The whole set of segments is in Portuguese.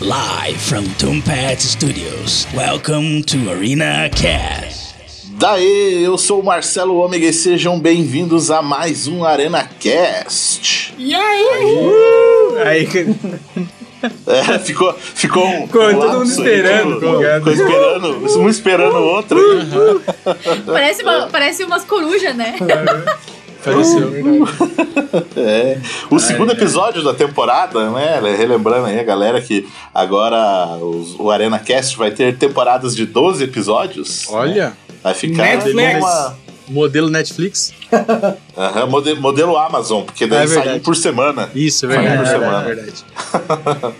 Live from Tombat Studios. Welcome to Arena Cast. Daí, eu sou o Marcelo Ômega e sejam bem-vindos a mais um Arena Cast. E aí? Aí, É, ficou, ficou um. Ficou um todo mundo lapso aí, esperando, ficou- ficou esperando, um esperando o outro. Parece, uma, parece umas corujas, né? Pareceu. É. O segundo episódio da temporada, né? Relembrando aí a galera que agora os- o Arena Cast vai ter temporadas de 12 episódios. Olha, Vai ficar Netflix. uma. modelo Netflix. Aham, mode- modelo Amazon, porque daí É sai verdade. um por semana. Isso, é Sai um verdade. por é semana. verdade.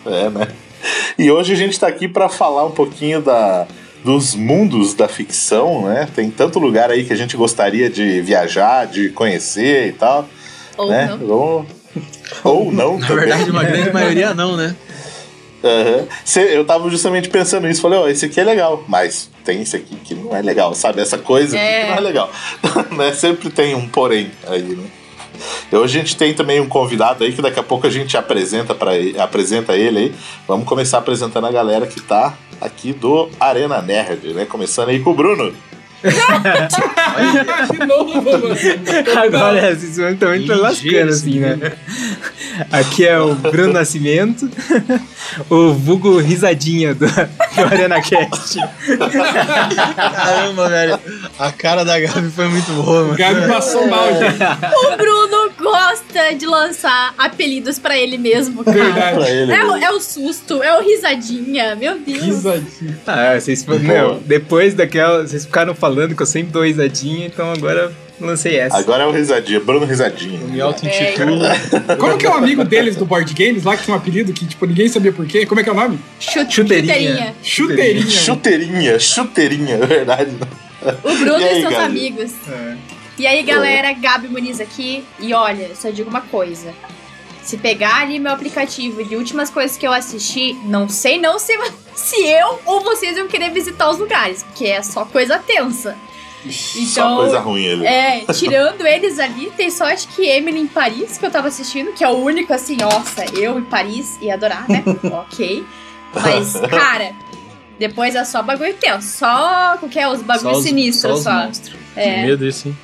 É, né? E hoje a gente tá aqui pra falar um pouquinho da, dos mundos da ficção, né? Tem tanto lugar aí que a gente gostaria de viajar, de conhecer e tal. Ou né? não. Vamos- Ou não, Na também. verdade, uma grande maioria não, né? Aham. Cê- Eu tava justamente pensando nisso, falei, ó, esse aqui é legal, mas tem esse aqui que não é legal, sabe? Essa coisa É. que não é legal. né? Sempre tem um porém aí, né? E hoje a gente tem também um convidado aí que daqui a pouco a gente apresenta para apresenta ele aí. Vamos começar apresentando a galera que tá aqui do Arena Nerd, né? Começando aí com o Bruno. De novo, mano. Agora esses mano também estão lascando assim, né? Aqui é o Bruno Nascimento, o vulgo risadinha do, do Arena Cast. Caramba, velho. A cara da Gabi foi muito boa, mano. Gabi passou mal, gente. O Bruno gosta de lançar apelidos pra ele mesmo, cara. Verdade. Ele. É o, é o susto, é o risadinha, meu Deus. Risadinho. Ah, vocês meu, depois daquela, vocês ficaram falando que eu sempre dou risadinha, então agora lancei essa. Agora é o Risadinha, Bruno Risadinha. Me auto-intitulo. Como que é o amigo deles do Board Games lá que tinha um apelido que, tipo, ninguém sabia por quê? Como é que é o nome? Chute- Chuteirinha. Chuteirinha. Chuteirinha, chuteirinha, é verdade. O Bruno E e, aí, seus Gabi? amigos. É. E aí, galera, Gabi Muniz aqui. E olha, só digo uma coisa. Se pegar ali meu aplicativo de últimas coisas que eu assisti, não sei não se, se eu ou vocês iam querer visitar os lugares, porque é só coisa tensa. Só Então, coisa ruim ele. É, tirando eles ali, tem só acho que Emily em Paris, que eu tava assistindo, que é o único assim, nossa, eu em Paris ia adorar, né? ok. Mas, cara, depois é só bagulho tenso. Só o que é os bagulhos os- sinistros os só. monstros. Que É. medo isso, hein?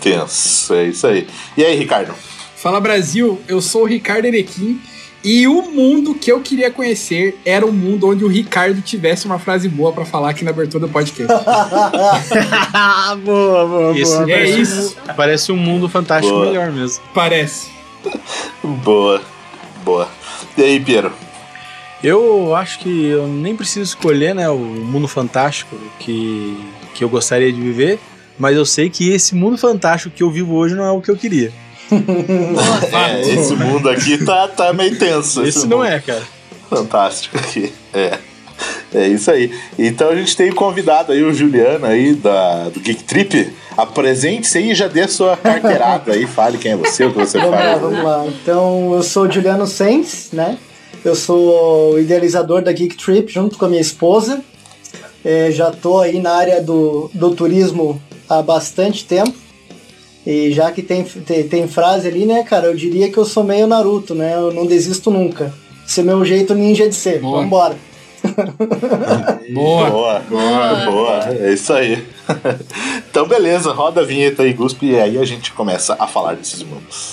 Tenso, é isso aí. E aí, Ricardo? Fala Brasil, eu sou o Ricardo Erequim. E o mundo que eu queria conhecer era um mundo onde o Ricardo tivesse uma frase boa pra falar aqui na abertura do podcast. Boa, boa, Esse boa. é parece, isso. Um, parece um mundo fantástico Boa. melhor mesmo. Parece. Boa, boa. E aí, Piero? Eu acho que eu nem preciso escolher, né, o mundo fantástico que, que eu gostaria de viver, mas eu sei que esse mundo fantástico que eu vivo hoje não é o que eu queria. É, esse mundo aqui tá, tá meio tenso. Esse não é, cara. Fantástico aqui. É. É isso aí. Então a gente tem convidado aí o Juliano aí da, do Geek Trip. Apresente-se aí e já dê a sua carteirada aí. Fale quem é você, o que você Vamos lá, faz. vamos lá. Então, eu sou o Juliano Sens, né? Eu sou o idealizador da Geek Trip junto com a minha esposa. É, já tô aí na área do, do turismo há bastante tempo. E já que tem, tem, tem frase ali, né, cara, eu diria que eu sou meio Naruto, né? Eu não desisto nunca. Esse é meu jeito ninja de ser. Boa. Vambora. Boa. Boa, boa, boa. É isso aí. então, beleza, roda a vinheta aí, Guspe, e aí a gente começa a falar desses mundos.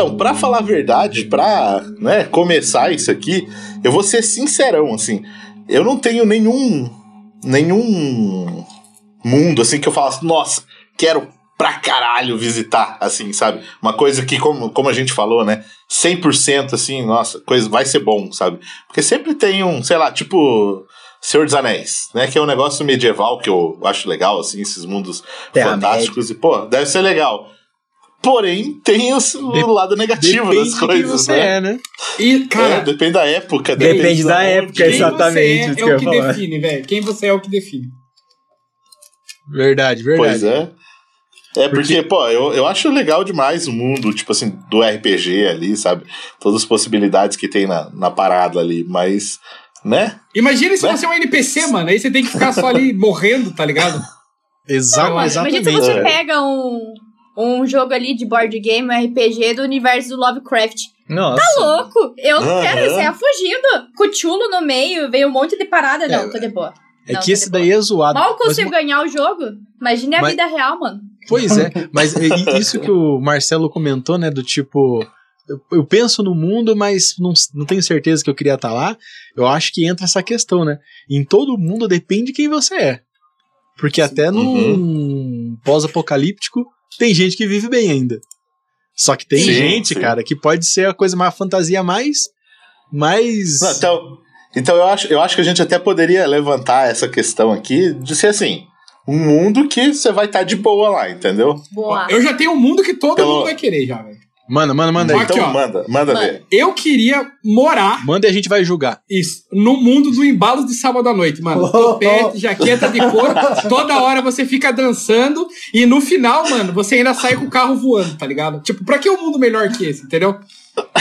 Então, pra falar a verdade, pra né, começar isso aqui, eu vou ser sincerão, assim. Eu não tenho nenhum. nenhum mundo assim que eu falasse, nossa, quero pra caralho visitar, assim, sabe? Uma coisa que, como, como a gente falou, né? 100% assim, nossa, coisa vai ser bom, sabe? Porque sempre tem um, sei lá, tipo Senhor dos Anéis, né? Que é um negócio medieval que eu acho legal, assim, esses mundos fantásticos. E, pô, deve ser legal. Porém, tem o, o lado negativo das coisas. De quem você né? é, né? E, cara, é, depende da época. Depende, depende da, da época, exatamente. Quem você é, é o que define, velho. Quem você é o que define. Verdade, verdade. Pois é. É porque, porque, pô, eu, eu acho legal demais o mundo, tipo assim, do RPG ali, sabe? Todas as possibilidades que tem na, na parada ali, mas, né? Imagina se né? você é um NPC, mano, aí você tem que ficar só ali morrendo, tá ligado? Exato, exatamente. Imagina se você é. pega um, um jogo ali de board game, um RPG do universo do Lovecraft. Nossa. Tá louco? Eu uhum. quero sair fugindo. Cuchulo no meio, veio um monte de parada. Não, é, tô de boa. É não, que esse daí é zoado. Mal consigo mas... ganhar o jogo. Imagine a mas... vida real, mano. Pois é, mas isso que o Marcelo comentou, né, do tipo, eu, eu, penso no mundo, mas não, não tenho certeza que eu queria estar lá. Eu acho que entra essa questão, né? Em todo mundo depende de quem você é. Porque até num uhum. pós-apocalíptico tem gente que vive bem ainda. Só que tem sim, gente, sim. cara, que pode ser a coisa mais fantasia mais. mais. Não, então, então eu acho, eu acho que a gente até poderia levantar essa questão aqui de ser assim um mundo que você vai estar tá de boa lá, entendeu? Boa. Eu já tenho um mundo que todo Pelo... mundo vai querer já, velho. Manda, manda, manda aí. Então Aqui, ó, manda, manda Mano, ver. Eu queria morar. Manda e a gente vai julgar. Isso. No mundo do embalo de sábado à noite, mano. Topete, jaqueta de couro. toda hora você fica dançando. E no final, mano, você ainda sai com o carro voando, tá ligado? Tipo, pra que um mundo melhor que esse, entendeu?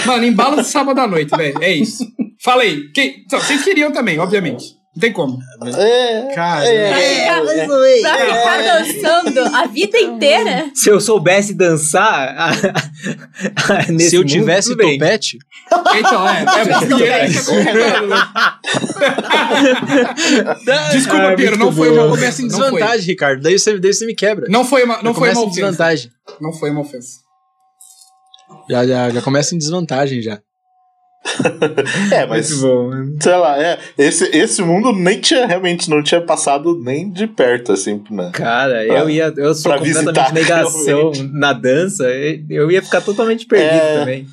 Mano, embalo de sábado à noite, velho. É isso. Falei. Que... Vocês queriam também, obviamente. Não tem como. É, cara. É, é, é, pra ficar é. dançando a vida inteira. Se eu soubesse dançar a, a, nesse Se eu tivesse mundo, topete. Então, é. é Desculpa, Pedro, não foi uma começa em desvantagem, Ricardo. Daí você, daí você me quebra. Não foi uma, não foi uma ofensa. desvantagem. Não foi uma ofensa. Já, já, já começa em desvantagem já. é, mas. Bom, sei lá, é. Esse, esse mundo nem tinha, realmente, não tinha passado nem de perto, assim, né? Cara, pra, eu ia. Eu sou completamente visitar, negação realmente. na dança. Eu ia ficar totalmente perdido é, também.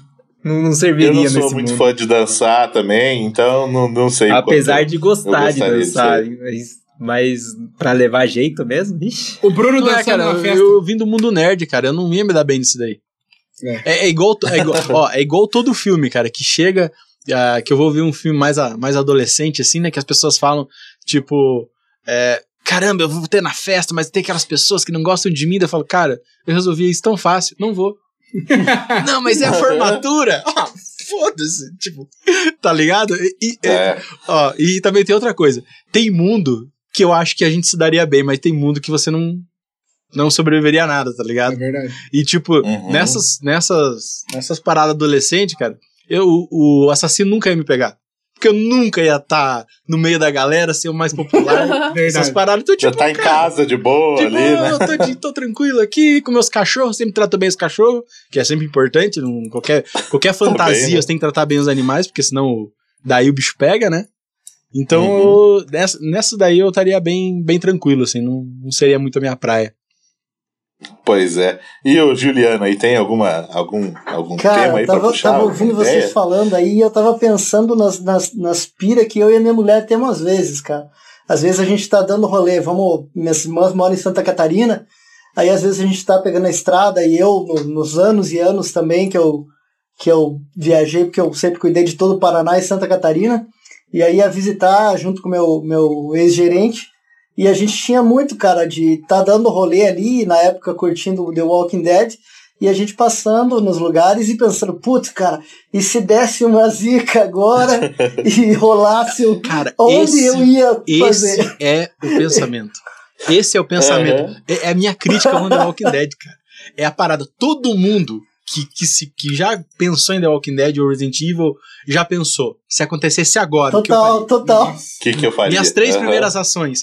Não, não serviria Eu não sou muito mundo. fã de dançar também, então não, não sei. Apesar de gostar de dançar, de mas. Mas pra levar jeito mesmo? Ixi. O Bruno dançando é, cara, na festa. Eu, eu vim do mundo nerd, cara. Eu não ia me dar bem nisso daí. É. é, é igual, é, igual, ó, é igual todo filme, cara, que chega. Uh, que eu vou ver um filme mais, a, mais adolescente, assim, né? Que as pessoas falam, tipo. É, Caramba, eu vou ter na festa, mas tem aquelas pessoas que não gostam de mim. Eu falo, cara, eu resolvi isso tão fácil, não vou. não, mas é a formatura. Ah, foda-se. Tipo, tá ligado? E, é. ó, e também tem outra coisa. Tem mundo que eu acho que a gente se daria bem, mas tem mundo que você não, não sobreviveria a nada, tá ligado? É verdade. E, tipo, uhum. nessas, nessas, nessas paradas adolescentes, cara, eu, o, o assassino nunca ia me pegar. Porque eu nunca ia estar tá no meio da galera, ser o mais popular. essas paradas. Então, tipo, Já tá em cara, casa de boa tipo, ali, né? Eu tô, tô, tranquilo aqui com meus cachorros, sempre trato bem os cachorros, que é sempre importante. Num, qualquer, qualquer fantasia bem, né? você tem que tratar bem os animais, porque senão daí o bicho pega, né? Então, uhum. nessa, nessa daí eu estaria bem, bem tranquilo, assim, não, não seria muito a minha praia. Pois é. E o Juliano aí, tem alguma, algum, algum Cara, tema aí pra puxar? tava ouvindo vocês ideia? falando aí e eu tava pensando nas, nas, nas pira que eu e a minha mulher temos às vezes, cara. Às vezes a gente tá dando rolê, vamos, minhas irmãs moram em Santa Catarina, aí às vezes a gente tá pegando a estrada e eu, no, nos anos e anos também que eu, que eu viajei, porque eu sempre cuidei de todo o Paraná e Santa Catarina, e aí ia visitar junto com meu, meu ex-gerente, e a gente tinha muito, cara, de tá dando rolê ali, na época curtindo The Walking Dead, e a gente passando nos lugares e pensando, putz, cara, e se desse uma zica agora e rolasse o. Cara, onde esse, eu ia fazer? Esse é o pensamento. Esse é o pensamento. Uhum. É, é, a minha crítica ao The Walking Dead, cara. É a parada. Todo mundo que, que, se, que já pensou em The Walking Dead ou Resident Evil já pensou. Se acontecesse agora, total, o que eu faria? Total, O que, que eu faria? Minhas três uhum. primeiras ações.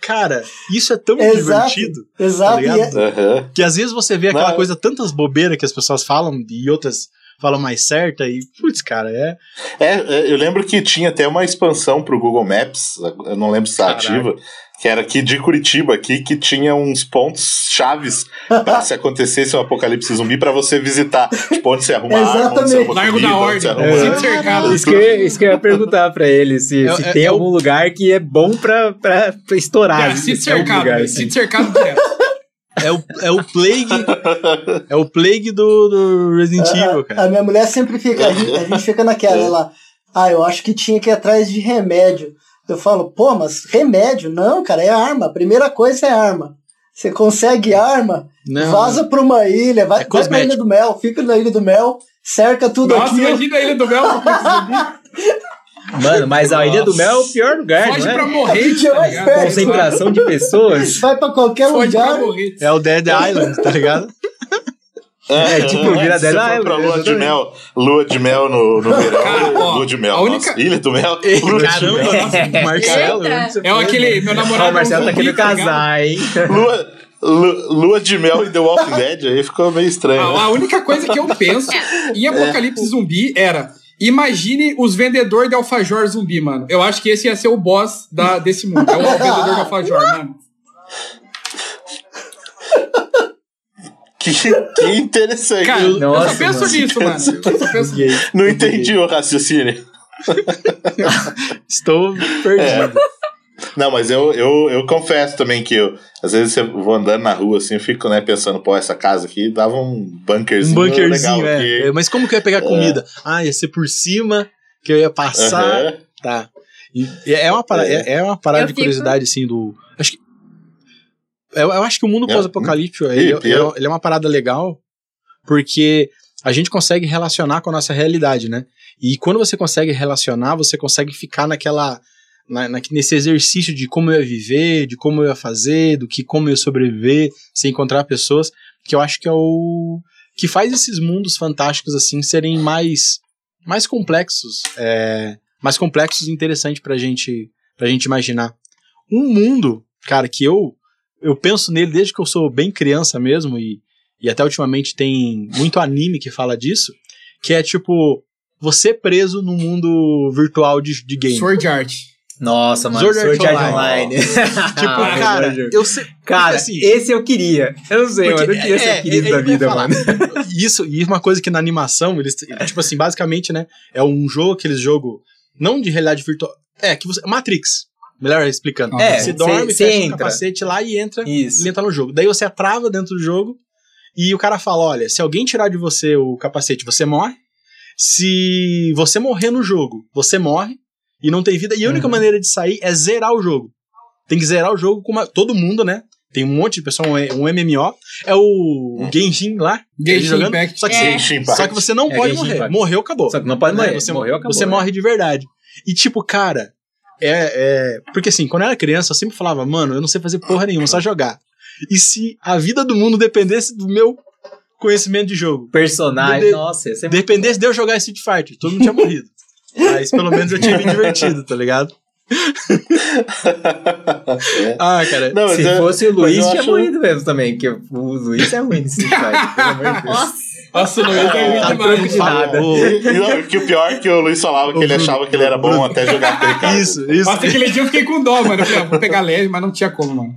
Cara, isso é tão exato, divertido. Exato. Tá uhum. Que às vezes você vê aquela Não. coisa, tantas bobeiras que as pessoas falam e outras falam mais certa e, putz, cara, é... é. É, eu lembro que tinha até uma expansão pro Google Maps, eu não lembro se tá ativa, que era aqui de Curitiba, aqui, que tinha uns pontos chaves pra se acontecesse um apocalipse zumbi pra você visitar. Tipo, onde você arruma arma, onde você arruma Largo comida, da onde você Ordem. arruma- Sinto cercado. Isso que, eu- isso que eu ia perguntar pra ele, se, É- se é- tem é algum lugar que é bom pra, pra, pra estourar. Se é um cercado, lugar, assim. Sinto cercado direto. É o, é o Plague. é o Plague do, do Resident Evil, A, cara. a minha mulher sempre fica, a gente, a gente fica naquela, ela, ah, eu acho que tinha que ir atrás de remédio. Eu falo, pô, mas remédio? Não, cara, é arma. A primeira coisa é arma. Você consegue arma, Não. vaza pra uma ilha, vai, É vai pra. Ilha do Mel, fica na Ilha do Mel, cerca tudo Nossa, aqui. imagina a Ilha do Mel zumbi. Mano, mas a Ilha do Mel é o pior lugar, Foge não pra é? morrer, tá ligado? Concentração de pessoas. Vai pra qualquer Foge pra lugar. morrer. É o Dead Island, tá ligado? É, tipo, vira Se Dead você Island, pra lua de mel, lua de mel no, no verão, Cara, ó, lua de mel, a única- nossa, ilha do mel, lua de Caramba, mel. nossa, Marcelo. É aquele, meu Ó, namorado. o Marcelo é tá querendo ligado? casar, hein? Lua, lu- lua de mel em The Walking Dead, aí ficou meio estranho. A, a única coisa que eu penso em Apocalipse Zumbi era. Imagine os vendedores de alfajor zumbi, mano. Eu acho que esse ia ser o boss da, desse mundo. É o vendedor de alfajor, mano. Que, que interessante. Cara, eu Nossa, só penso mano. nisso, mano. Eu só penso. Não entendi o raciocínio. Estou perdido. Não, mas eu, eu, eu confesso também que eu, às vezes eu vou andando na rua assim, eu fico né, pensando, pô, essa casa aqui dava um Um bunkerzinho, bunkerzinho, legal é. aqui. É, Mas como que eu ia pegar comida? Ah, ia ser por cima, que eu ia passar. Aham. Tá. E é uma parada, É. é. é uma parada Eu de fico- curiosidade, assim, do. Eu, eu acho que o mundo É. pós-apocalíptico, E- ele, ele é- ele é uma parada legal, porque a gente consegue relacionar com a nossa realidade, né? E quando você consegue relacionar, você consegue ficar naquela. na- na- nesse exercício de como eu ia viver, de como eu ia fazer, do que como eu ia sobreviver, se encontrar pessoas, que eu acho que é o. que faz esses mundos fantásticos, assim, serem mais. mais complexos. É, mais complexos e interessantes pra gente, pra gente imaginar. Um mundo, cara, que eu eu penso nele desde que eu sou bem criança mesmo, e, e até ultimamente tem muito anime que fala disso, que é tipo, você preso num mundo virtual de, de game. Sword Art. Nossa, mano, Sword Sword, Art Art Online. Online. Tipo, Ah, cara, eu sei. Cara, assim, esse eu queria. Eu não sei, Porque mano. Eu queria é- ser é- querido é- da é vida, falar. mano. Isso, e uma coisa que na animação, eles, tipo assim, basicamente, né, é um jogo, aqueles jogo, não de realidade virtual, é, que você, Matrix, melhor explicando. É, você dorme, cê- cê fecha o entra. capacete lá e entra, Isso. ele entra no jogo. Daí você trava dentro do jogo e o cara fala, olha, se alguém tirar de você o capacete, você morre. Se você morrer no jogo, você morre e não tem vida. E a única Uhum. maneira de sair é zerar o jogo. Tem que zerar o jogo com uma, todo mundo, né? Tem um monte de pessoal, um, um MMO. É o, o Genshin lá. Genshin jogando. Impact. Só que, É. Genshin Impact. só que você não É, pode Genshin morrer. Impact. Morreu, acabou. Só que não pode Né? morrer. Você, Morreu, acabou. você né? morre de verdade. E tipo, cara, é, é. Porque assim, quando eu era criança, eu sempre falava, mano, eu não sei fazer porra nenhuma, só jogar. E se a vida do mundo dependesse do meu conhecimento de jogo? Personagem, De- nossa, esse é Dependesse de eu jogar Street Fighter, todo mundo tinha morrido. Mas pelo menos eu tinha me divertido, tá ligado? É. Ah, cara. Não, Se eu- fosse o Luiz, tinha acho- morrido mesmo também, porque o Luiz é ruim nesse Fighter, pelo amor de Deus. Nossa. Nossa, o Ah, ruim tá demais. troco de nada. O- E não, que o pior é que o Luiz falava que Ô, ele Bruno, achava que ele era bom Bruno. até jogar com ele, cara. Isso, isso. Nossa, aquele dia eu fiquei com dó, mano. Eu falei, ah, vou pegar leve, mas não tinha como, mano.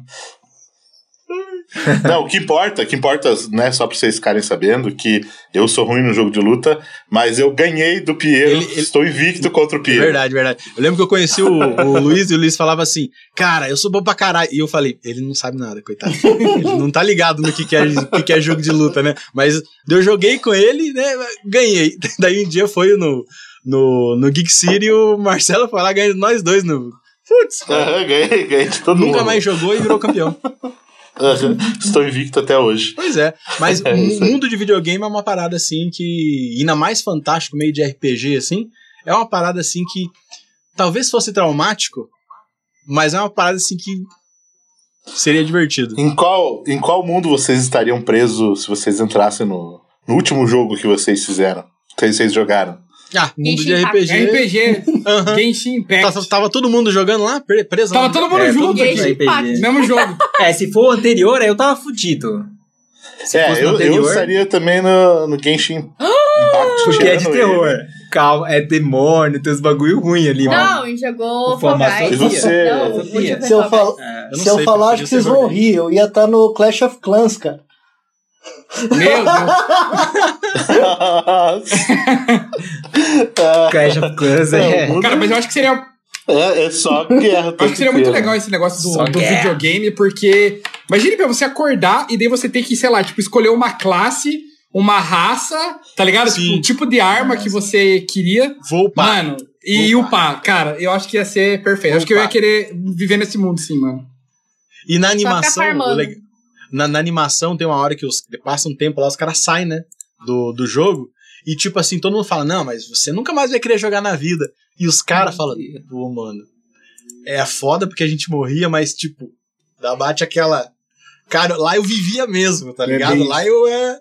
Não, o que importa, o que importa, né, só pra vocês ficarem sabendo, que eu sou ruim no jogo de luta, mas eu ganhei do Piero, Ele- ele- estou invicto contra o Piero. Verdade, verdade. Eu lembro que eu conheci o, o Luiz e o Luiz falava assim, cara, eu sou bom pra caralho. E eu falei, ele não sabe nada, coitado. Ele não tá ligado no que, que, é, que, que é jogo de luta, né? Mas eu joguei com ele, né? Ganhei. Daí um dia foi no, no, no Geek City e o Marcelo foi lá ganhando nós dois no. Putz, cara. Aham, ganhei, ganhei de todo Nunca mundo. mais jogou e virou campeão. Estou invicto até hoje. Pois é, mas É o mundo de videogame é uma parada assim que, ainda mais fantástico, meio de RPG assim, é uma parada assim que talvez fosse traumático, mas é uma parada assim que seria divertido. Em qual, em qual mundo vocês estariam presos se vocês entrassem no, no último jogo que vocês fizeram? Que vocês jogaram? Ah, mundo de RPG. RPG, Aham. Genshin Impact. Tava, tava todo mundo jogando lá, pre- preso Tava lá. todo mundo É, junto aqui. Genshin Impact. Mesmo jogo. É, se for o anterior, aí eu tava fudido. Se fosse é, eu, eu anterior, estaria também no, no Genshin Impact. porque é de terror. ele. Calma, é demônio, tem uns bagulho ruim ali, mano. Não, jogou Guys. E você- Não, Se eu, fal- É, eu não se eu falar, acho que vocês vão rir. Eu ia estar no Clash of Clans, cara. Meu Deus. Clash of Clans é. Cara, mas eu acho que seria É, é só guerra. Eu acho que seria muito legal esse negócio do, do videogame, porque. Imagine pra você acordar e daí você ter que, sei lá, tipo, escolher uma classe, uma raça, tá ligado? Sim. Tipo, o tipo de arma que você queria. Vou upar. Mano, e Vou upar. Cara, eu acho que ia ser perfeito. Vou acho que eu ia upar. querer viver nesse mundo, sim, mano. E na animação, na, na animação tem uma hora que os, passa um tempo lá, os caras saem, né? Do, do jogo. E tipo assim, todo mundo fala, não, mas você nunca mais vai querer jogar na vida. E os caras falam, pô, mano, é foda porque a gente morria, mas tipo, dá bate aquela. Cara, lá eu vivia mesmo, tá É ligado? lá eu é.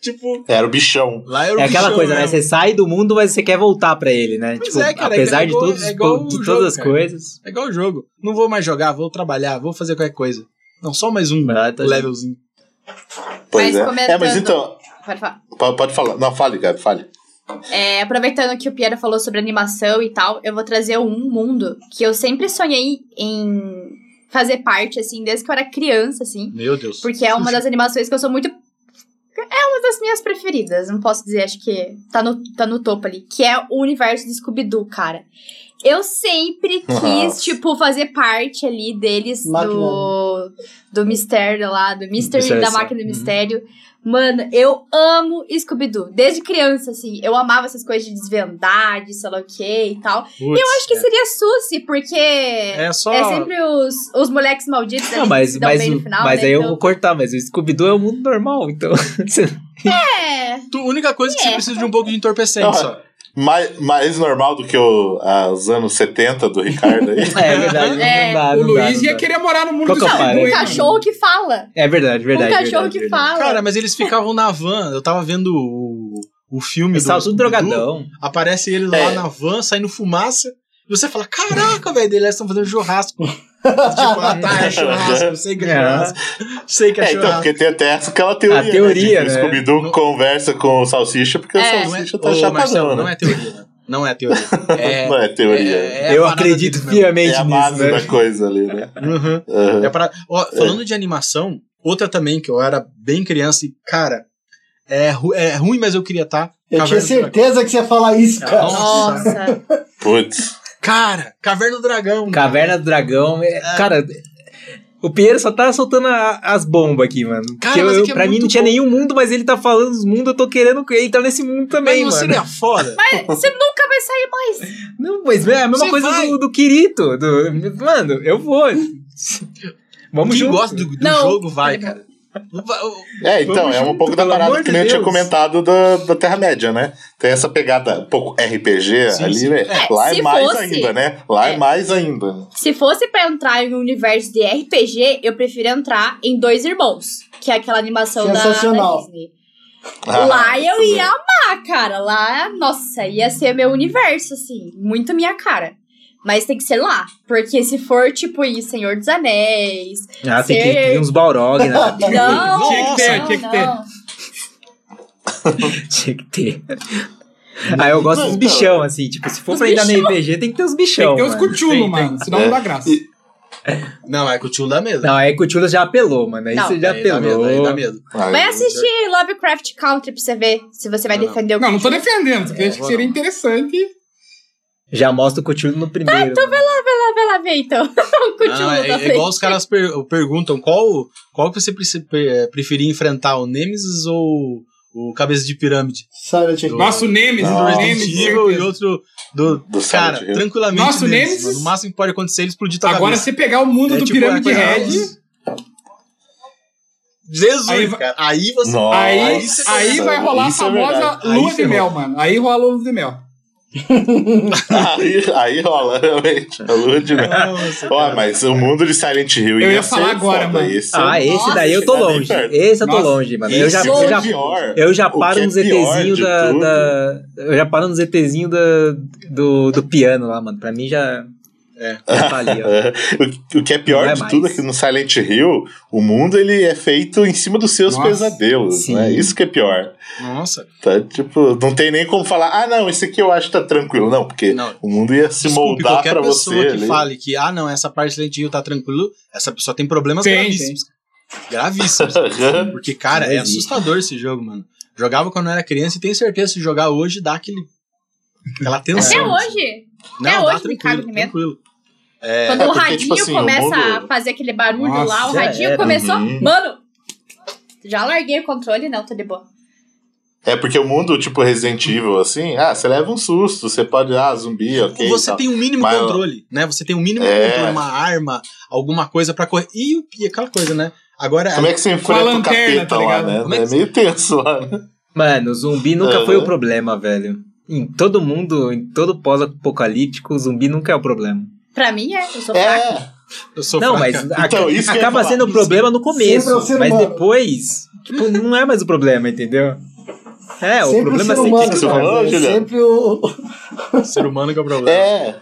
Tipo, Era o bichão. lá eu É aquela coisa, né? Você sai do mundo, mas você quer voltar pra ele, né? Pois Tipo, é, cara, apesar é de, igual- todos, é igual de o todas jogo, as cara. coisas. É igual o jogo. Não vou mais jogar, vou trabalhar, vou fazer qualquer coisa. Não, só mais um Ah, tá levelzinho. Pois Mas é. comentando- É, mas então. Pode falar. Pode, falar. Não, fale, Gabi, fale. É, aproveitando que o Piero falou sobre animação e tal, eu vou trazer um mundo que eu sempre sonhei em fazer parte, assim, desde que eu era criança, assim. Meu Deus. Porque é uma das animações que eu sou muito. É uma das minhas preferidas, não posso dizer, acho que tá no, tá no topo ali. Que é o universo de Scooby-Doo, cara. Eu sempre quis, Nossa. tipo, fazer parte ali deles, Máquina. do, do mistério lá, do Mystery Mistério da máquina do Uhum. mistério. Mano, eu amo Scooby-Doo. Desde criança, assim. Eu amava essas coisas de desvendar, de sei lá o que e tal. Putz, eu acho que é. seria Suzy, porque É só. é sempre os, os moleques malditos ali Não, que mas, mas, bem no final, mas né? aí eu Então- vou cortar, mas o Scooby-Doo é o mundo normal, então. É. A única coisa é que você É. precisa de um pouco de entorpecente só. Mais, mais normal do que o, os anos 70 do Ricardo aí. é verdade, É. não dá. o não dá, Luiz não ia querer morar no mundo do é o Scooby-Doo, pai? Um cachorro que fala. É verdade, verdade. um cachorro verdade, que verdade. fala. Cara, mas eles ficavam na van. Eu tava vendo o, o filme Eles do. tudo do- drogadão. Aparece eles lá É. na van, saindo fumaça. E você fala: Caraca, velho, eles estão fazendo churrasco. Tipo, ah, tá, é churrasco. Sei que é É. churrasco. Sei que é, É, então, churrasco. porque tem até aquela teoria. A teoria, né? que né? O Scooby-Doo No- conversa com o Salsicha porque É. o é, Salsicha tá chapadão, Marcelo, né? não é teoria. né? Não é teoria. É, Não é teoria. é- é eu acredito mesmo. fiamente É a nisso, base né? da coisa ali, né? Uhum. Aham. É para... Ó, falando de animação, outra também que eu era bem criança e, cara, é, ru- é ruim, mas eu queria estar. Eu tinha certeza que você ia falar isso, cara. Nossa. Nossa. Putz. Cara, Caverna do Dragão. Caverna do Dragão. é- Cara, o Pinheiro só tá soltando a- as bombas aqui, mano. Cara, eu, mas é é pra mim não tinha bom. nenhum mundo, mas ele tá falando dos mundos, eu tô querendo entrar nesse mundo Mas também, não mano. seria foda? Mas você nunca vai sair mais. Não, mas é a mesma Você coisa vai. do, do Kirito. Do, mano, eu vou. Vamos Quem junto. gosta do, do Não. jogo vai, cara. É, então, Vamos é um junto, pouco da parada que nem eu tinha comentado da, da Terra-média, né? Tem essa pegada um pouco RPG Sim, ali, sim. né? É, Lá se é mais fosse- ainda, né? Lá é, É. mais ainda. Se fosse pra entrar em um universo de RPG, eu prefiro entrar em Dois Irmãos, que é aquela animação da, da Sensacional. Disney. Ah, Lá eu ia amar, cara. Lá, nossa, ia ser meu universo, assim. Muito minha cara. Mas tem que ser lá. Porque se for, tipo, em Senhor dos Anéis. Ah, tem que Ser- ter uns Balrog, né? Não, Tinha que ter, não, tinha que ter. não. Tinha que ter. Ah, eu gosto Não, dos bichão, assim. Tipo, se for Os pra entrar no. RPG, tem que ter uns Tem bichão. que ter uns mano. cuchulo, Tem, mano. Senão É. não dá graça. Não, é tio dá medo. Não, aí Cthulhu já apelou, mano. Aí Não. você já Aí dá medo, apelou. aí dá medo. Aí- Vai assistir Lovecraft Country pra você ver se você vai Não, não. defender o Não, não tô Cthulhu. defendendo, porque É, acho que seria não. interessante. Já mostra o Cthulhu no primeiro. Então vai lá, vai lá, vai lá ver então. o Cthulhu Não, é, da é frente. igual os caras per- perguntam qual, qual que você pre- pre- preferia enfrentar, o Nemesis ou o Cabeça de Pirâmide? Silent Hill. Nossa, o Nemesis, Não. o Resident Nemesis. Evil e outro do... Do cara, Silent tranquilamente Nossa, o Nemesis, Nemesis- mano. O máximo que pode acontecer é ele explodir tua Agora, cabeça. você pegar o mundo É do tipo Pirâmide uma coisa- Red, Jesus, Aí cara. Aí você... Nossa. aí, aí vai rolar a é famosa verdade. lua de mel, mano. Aí rola a lua de mel. aí, aí rola, realmente. A lua de mel. Nossa, Ó, mas o mundo de Silent Hill Eu ia ser falar agora, mano. Esse Ah, esse Nossa, daí eu tô longe. Esse eu tô Nossa, longe, mano. Eu já, esse eu é já, pior. eu já paro é ETzinhos de da, da. Eu já paro nos ETzinhos da, do, do piano lá, mano. Pra mim já. É. Tá. É, o, o que é pior é de mais. tudo é que no Silent Hill, o mundo ele é feito em cima dos seus Nossa, pesadelos, sim. né? Isso que é pior. Nossa. Tá, tipo, não tem nem como falar, ah, não, esse aqui eu acho que tá tranquilo. Não, porque Não. o mundo ia se Desculpe, moldar qualquer pra pessoa você. que ali. fale que, ah, não, essa parte do Silent Hill tá tranquilo, essa pessoa tem problemas Tem, gravíssimos. Gravíssimos. Porque, cara, é assustador esse jogo, mano. Jogava quando eu era criança e tenho certeza que se jogar hoje dá aquele. Aquela tensão. Até hoje. Não, até hoje me medo. tranquilo. É, Quando o porque, radinho tipo assim, o começa mundo- a fazer aquele barulho Nossa, lá, o já radinho era. começou. Uhum. Mano, já larguei o controle, não, tô de boa. É porque o mundo, tipo Resident Evil, assim, ah, você leva um susto, você pode, ah, zumbi, ok. você tal. tem um mínimo Mas- controle, né? Você tem um mínimo É. controle, uma arma, alguma coisa pra correr. E, e aquela coisa, né? Agora, Como é que você enfrenta o lanterna, capeta tá lá, ligado? né? Como é É que- meio tenso lá, né? Mano, zumbi nunca foi o problema, velho. Em todo mundo, em todo pós-apocalíptico, o zumbi nunca é o problema. Pra mim é, eu sou fraca. É, eu sou Não, fraca. mas a- Então, isso acaba sendo o problema no começo. É o mas humano. depois, tipo, não é mais o problema, entendeu? É, o sempre problema o ser sempre humano, É Juliano? sempre o. O ser humano que é o problema. é.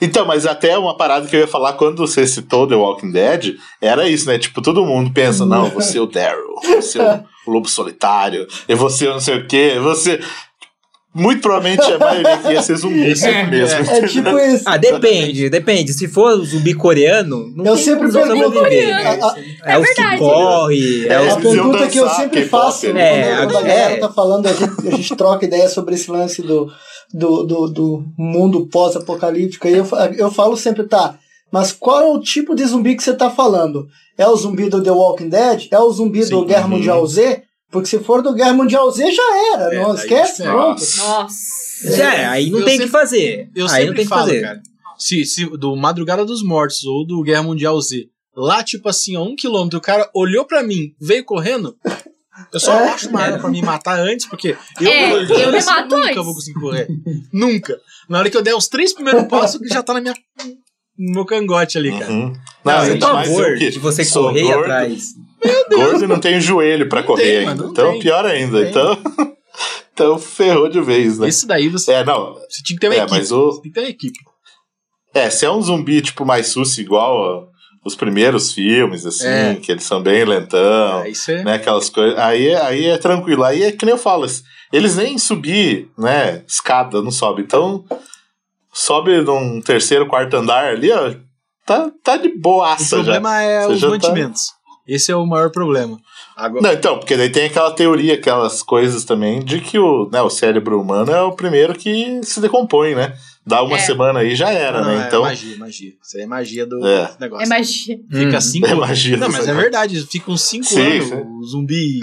Então, mas até uma parada que eu ia falar quando você citou The Walking Dead, era isso, né? Tipo, todo mundo pensa, não, você é o Daryl, você é o Lobo Solitário, e você não sei o quê, você... Muito provavelmente a maioria aqui ia ser zumbi sempre mesmo. É tipo isso. Ah, depende, depende. Se for zumbi coreano, não Eu tem sempre pergunto. sobreviver. A, a- É, os que corre, é, É, os a pergunta que eu dançar sempre faço né? É, quando, quando a é. galera tá falando, a gente, a gente troca ideia sobre esse lance do, do, do, do mundo pós-apocalíptico. Aí eu, eu falo sempre, tá, mas qual é o tipo de zumbi que você tá falando? É o zumbi do The Walking Dead? É o zumbi do Sim. Guerra Uhum. Mundial Z? Porque se for do Guerra Mundial Z, já era. É, não esquece, é. pronto. Nossa. Já é, aí não Eu tem o que fazer. Eu aí sempre não tem o que falo, fazer. cara. Se, se do Madrugada dos Mortos ou do Guerra Mundial Z, lá, tipo assim, a um quilômetro, o cara olhou pra mim, veio correndo, eu só É. acho uma arma pra me matar antes, porque eu, É, eu, eu me mato nunca antes. vou conseguir correr. nunca. Na hora que eu der os três primeiros passos, que já tá na minha. no meu cangote ali, cara. Uhum. Não, Não, eu tô a favor de você correr gordo, atrás. Gordo e não tem joelho pra Não correr tem, ainda. então, tem. pior ainda. Então, então, ferrou de vez, né? Esse daí você, É, não. você tinha que ter uma É, equipe. mas o- Você tem que ter uma equipe. É, se é um zumbi, tipo, mais sucio, igual os primeiros filmes, assim, É. que eles são bem lentão, Aí você. né? Aquelas coisas. Aí, é- aí é tranquilo. Aí é que nem eu falo, eles nem subir, né? Escada, não sobe. Então, sobe num terceiro, quarto andar ali, ó. Tá, tá de O boaça já. problema é Você os já tá- mantimentos. Esse é o maior problema. Agora, Não, então, porque daí tem aquela teoria, aquelas coisas também, de que o, né, o cérebro humano é o primeiro que se decompõe, né? Dá uma É. semana aí já era, não, né? é Então, magia, magia. Isso aí é magia do É. negócio. É magia. Fica Hum. cinco É magia Não, do mas é verdade. Fica uns cinco Sim, anos sim. o zumbi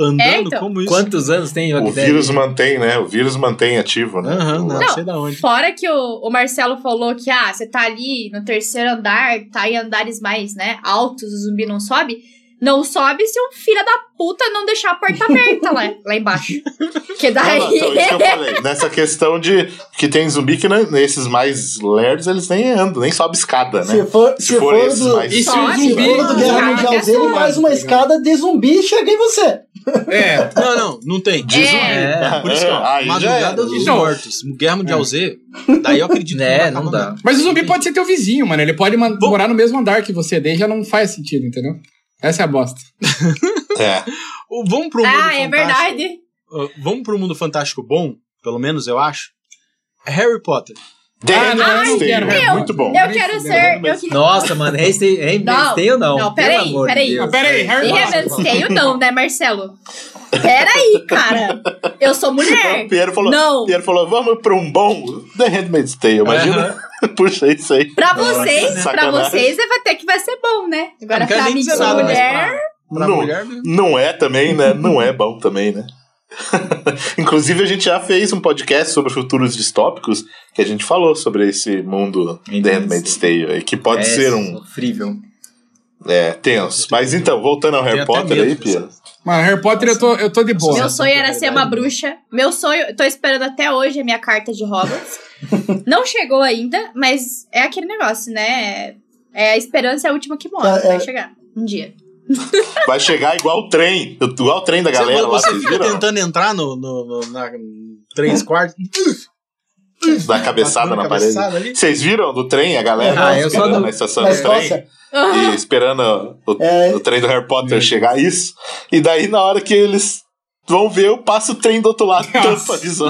andando É, então. como isso. Quantos anos tem o Dead? vírus mantém, né? O vírus mantém ativo, né? Aham, não, Não. sei da onde. Fora que o, o Marcelo falou que, ah, você tá ali no terceiro andar, tá em andares mais, né, altos, o zumbi não sobe. Não sobe se um filho da puta não deixar a porta aberta lá, lá embaixo. Que Não, daí... não, então, isso que eu falei. Nessa questão de que tem zumbi que né, nesses mais lerdos eles nem andam, nem sobe escada, né? Se for, se Se for for esses do, mais- E se o zumbi. for do Guerra Mundial é Z, ele faz uma ligado? escada de zumbi e chega em você. É. Não, não, não tem. De zumbi. É. Por isso que, ó, Aí Madrugada dos Então- Mortos, Guerra Mundial Z, daí eu acredito É, que não acaba dá. Mas o zumbi pode ser teu vizinho, mano. Ele pode morar no mesmo andar que você, daí já não faz sentido, entendeu? Essa é a bosta. É. Vamos pro mundo Ah, é fantástico. verdade. uh, Vamos pro mundo fantástico bom, pelo menos eu acho. É Harry Potter. The Ah, não, Handmaid's Tale, é muito bom. Eu quero ser... Eu que... Nossa, mano, Handmaid's Tale Não, não. não, peraí, amor de peraí. Ah, peraí, Harry Potter. Heaven's Tale não, né, Marcelo? Peraí, cara. Eu sou O mulher. Piero falou, Não. Piero falou, vamos pra um bom The Handmaid's Tale, imagina. Puxa isso aí. Pra vocês, pra Sacanagem. vocês, vai ter que vai ser bom, né? Agora, quero pra mim, mas mulher... Pra não, mulher, né? não é também, né? Não é bom também, né? Inclusive, a gente já fez um podcast sobre futuros distópicos que a gente falou sobre esse mundo The. Handmaid's Tale, que pode É ser um Sofrível. é, tenso. Mas então, voltando ao Harry Potter aí, Pia. Mano, Harry Potter eu tô, eu tô de boa. Meu sonho era ser uma bruxa. Meu sonho, eu tô esperando até hoje a minha carta de Hogwarts. Não chegou ainda, mas é aquele negócio, né? É a esperança é a última que morre. É, é. Vai chegar um dia. Vai chegar igual o trem, igual o trem da galera você lá, você vocês fica viram? tentando entrar no, no, no- na, três quartos. Dá cabeçada na parede. ali. Vocês viram do trem, a galera Ah, esperando do- na estação do trem? Escócia? E esperando o, É. o trem do Harry Potter chegar, isso. E daí, na hora que eles vão ver, eu passo o trem do outro lado, tampa a visão.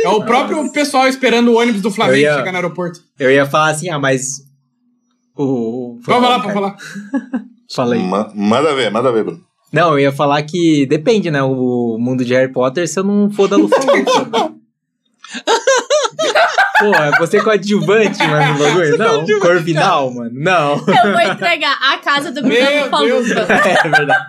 É o próprio pessoal esperando o ônibus do Flamengo ia- chegar no aeroporto. Eu ia falar assim, ah, mas. O. Pode falar, pode falar. Fala aí. Ma- Manda ver, manda ver, Bruno. Não, eu ia falar que depende, né? O mundo de Harry Potter se eu não for da Lufa-Lufa. Porra, você coadjuvante, mano, no bagulho? Não, Corvinal, mano. Não. Eu vou entregar a casa do Meu Bruno Falufa. É verdade.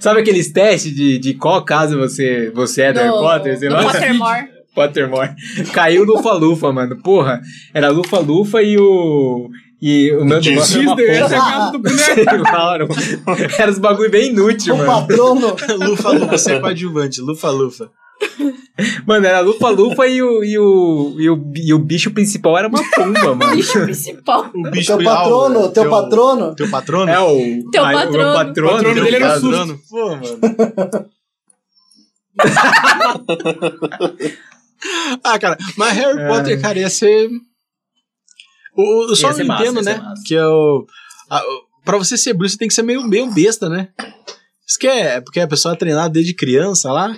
Sabe aqueles testes de, de qual caso você, você é do Harry Potter? Sei do lá. Pottermore. Pottermore. Caiu Lufa-Lufa, mano. Porra, era Lufa-Lufa e o. E o meu era uma Essa é a casa do boneco. Lá, era, uns bagulho bem inútil, O mano. patrono. Lufa, Lufa, você é coadjuvante. Lufa, Lufa. Mano, era lufa-lufa e o, e, o, e, o, e o bicho principal era uma pomba, mano. Bicho principal. O bicho Teu patrono, né? teu patrono. Teu patrono? É o. Teu ai, patrono. O meu patrono, O patrono teu dele era o patrono. Pô, mano. ah, cara, mas Harry É. Potter, cara, ia ser. O, eu só não entendo, né? Que é o. A, pra você ser bruxo, você tem que ser meio, meio besta, né? Isso que é porque a pessoa é treinada desde criança lá.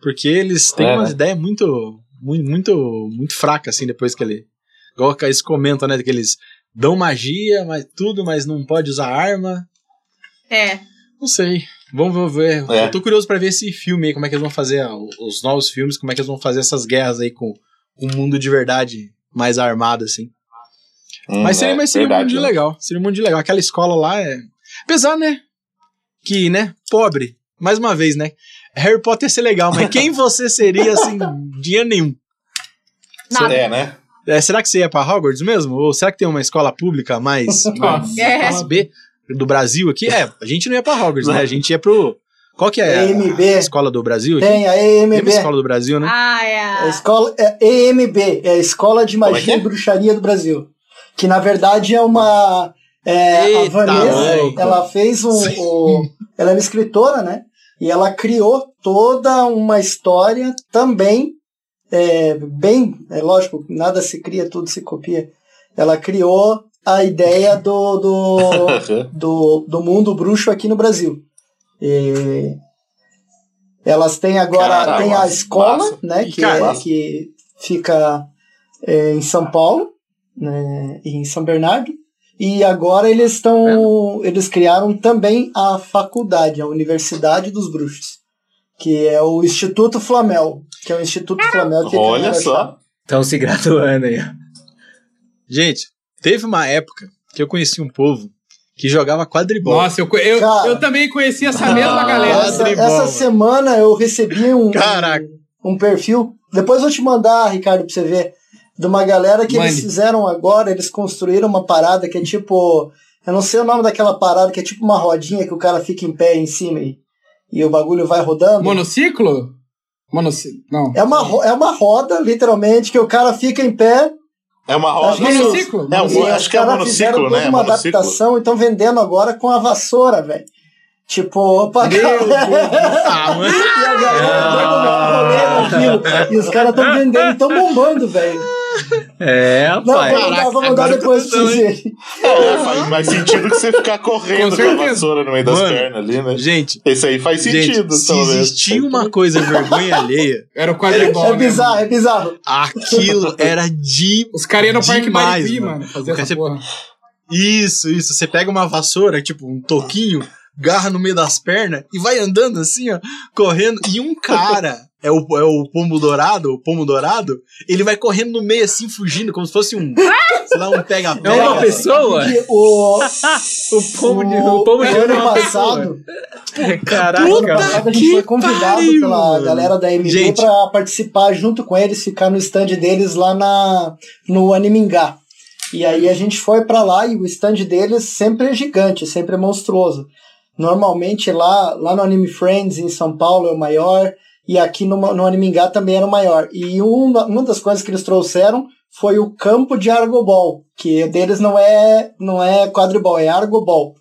Porque eles têm É, umas né? ideias muito, muito, muito, muito fracas, assim, depois que ele. Igual que eles comentam, né? Que eles dão magia, mas tudo, mas não pode usar arma. É. Não sei. Vamos ver. É. Eu tô curioso pra ver esse filme aí, como é que eles vão fazer ah, os novos filmes, como é que eles vão fazer essas guerras aí com o mundo de verdade mais armado, assim. Hum, mas seria, é, mas seria verdade, muito né? legal. Seria muito legal. Aquela escola lá é. Apesar, né? Que, né? Pobre. Mais uma vez, né? Harry Potter ia ser legal, mas quem você seria, assim, dinheiro nenhum? Nada. É, né? É, será que você ia pra Hogwarts mesmo? Ou será que tem uma escola pública mais, mais É. classe B do Brasil aqui? É, a gente não ia pra Hogwarts, né? A gente ia pro. Qual que é a- EMB. a escola do Brasil aqui? Tem a EMB. a escola do Brasil, né? Ah, é A a... escola é EMB, é a Escola de é Magia é? e Bruxaria do Brasil. Que na verdade é uma. É, a Eita, Vanessa, louco. ela fez um. o- ela é uma escritora, né? E ela criou toda uma história também. é, bem, é lógico, nada se cria, tudo se copia. Ela criou a ideia do, do, do, do mundo bruxo aqui no Brasil. E elas têm agora Cara, tem a escola, massa. né, que, é, que fica é, em São Paulo, né, em São Bernardo. E agora eles estão, eles criaram também a faculdade, a Universidade dos Bruxos, que é o Instituto Flamel, que é o Instituto Flamel que Olha só. Estão se graduando aí. Gente, teve uma época que eu conheci um povo que jogava quadribol. Nossa, eu, eu, Cara. eu também conheci essa mesma galera. Essa, essa semana eu recebi um, Caraca. um perfil. Depois eu vou te mandar, Ricardo, pra você ver. De uma galera que eles fizeram agora. Eles construíram uma parada que é tipo. Eu não sei o nome daquela parada, que é tipo uma rodinha que o cara fica em pé em cima e, e o bagulho vai rodando. Monociclo? Monociclo? Não. É uma, é uma roda, literalmente, que o cara fica em pé. É uma roda. Acho que- Monociclo? É, um- e acho que é monociclo, toda né? uma Monociclo. adaptação e estão vendendo agora com a vassoura, velho. Tipo, pra Meu Deus Ah, mano. E a galera naquilo. E os caras estão vendendo, estão bombando, velho. É, Não, rapaz. vou mandar, vou mandar tô depois pra vocês. É, faz mais sentido que você ficar correndo Com com, a vassoura no meio das Mano, pernas ali, né? Gente, Esse aí faz sentido, gente, se existia uma coisa vergonha alheia, Era o quadribol. É né, bizarro, é bizarro. aquilo era de. Os caras iam no Parque Demais, Barigui, mano. fazer essa porra. Isso, isso. Você pega uma vassoura, tipo um toquinho, garra no meio das pernas e vai andando assim, ó, correndo. E um cara, é o, é o pombo dourado, o pomo dourado, ele vai correndo no meio assim, fugindo, como se fosse um. sei lá, um pega-pega. É uma pessoa? Que o, O pomo de, o pomo de ano uma passado, pessoa. Caraca. passado a gente foi convidado pariu, pela galera da MB Gente. pra participar junto com eles, ficar no stand deles lá na, no Animingá. E aí a gente foi pra lá e o stand deles sempre é gigante, sempre é monstruoso. Normalmente lá, lá no Anime Friends em São Paulo é o maior e aqui no, no Animingá também era o maior. E uma, uma das coisas que eles trouxeram foi o campo de Argobol, que deles não é, não é quadribol, é Argobol.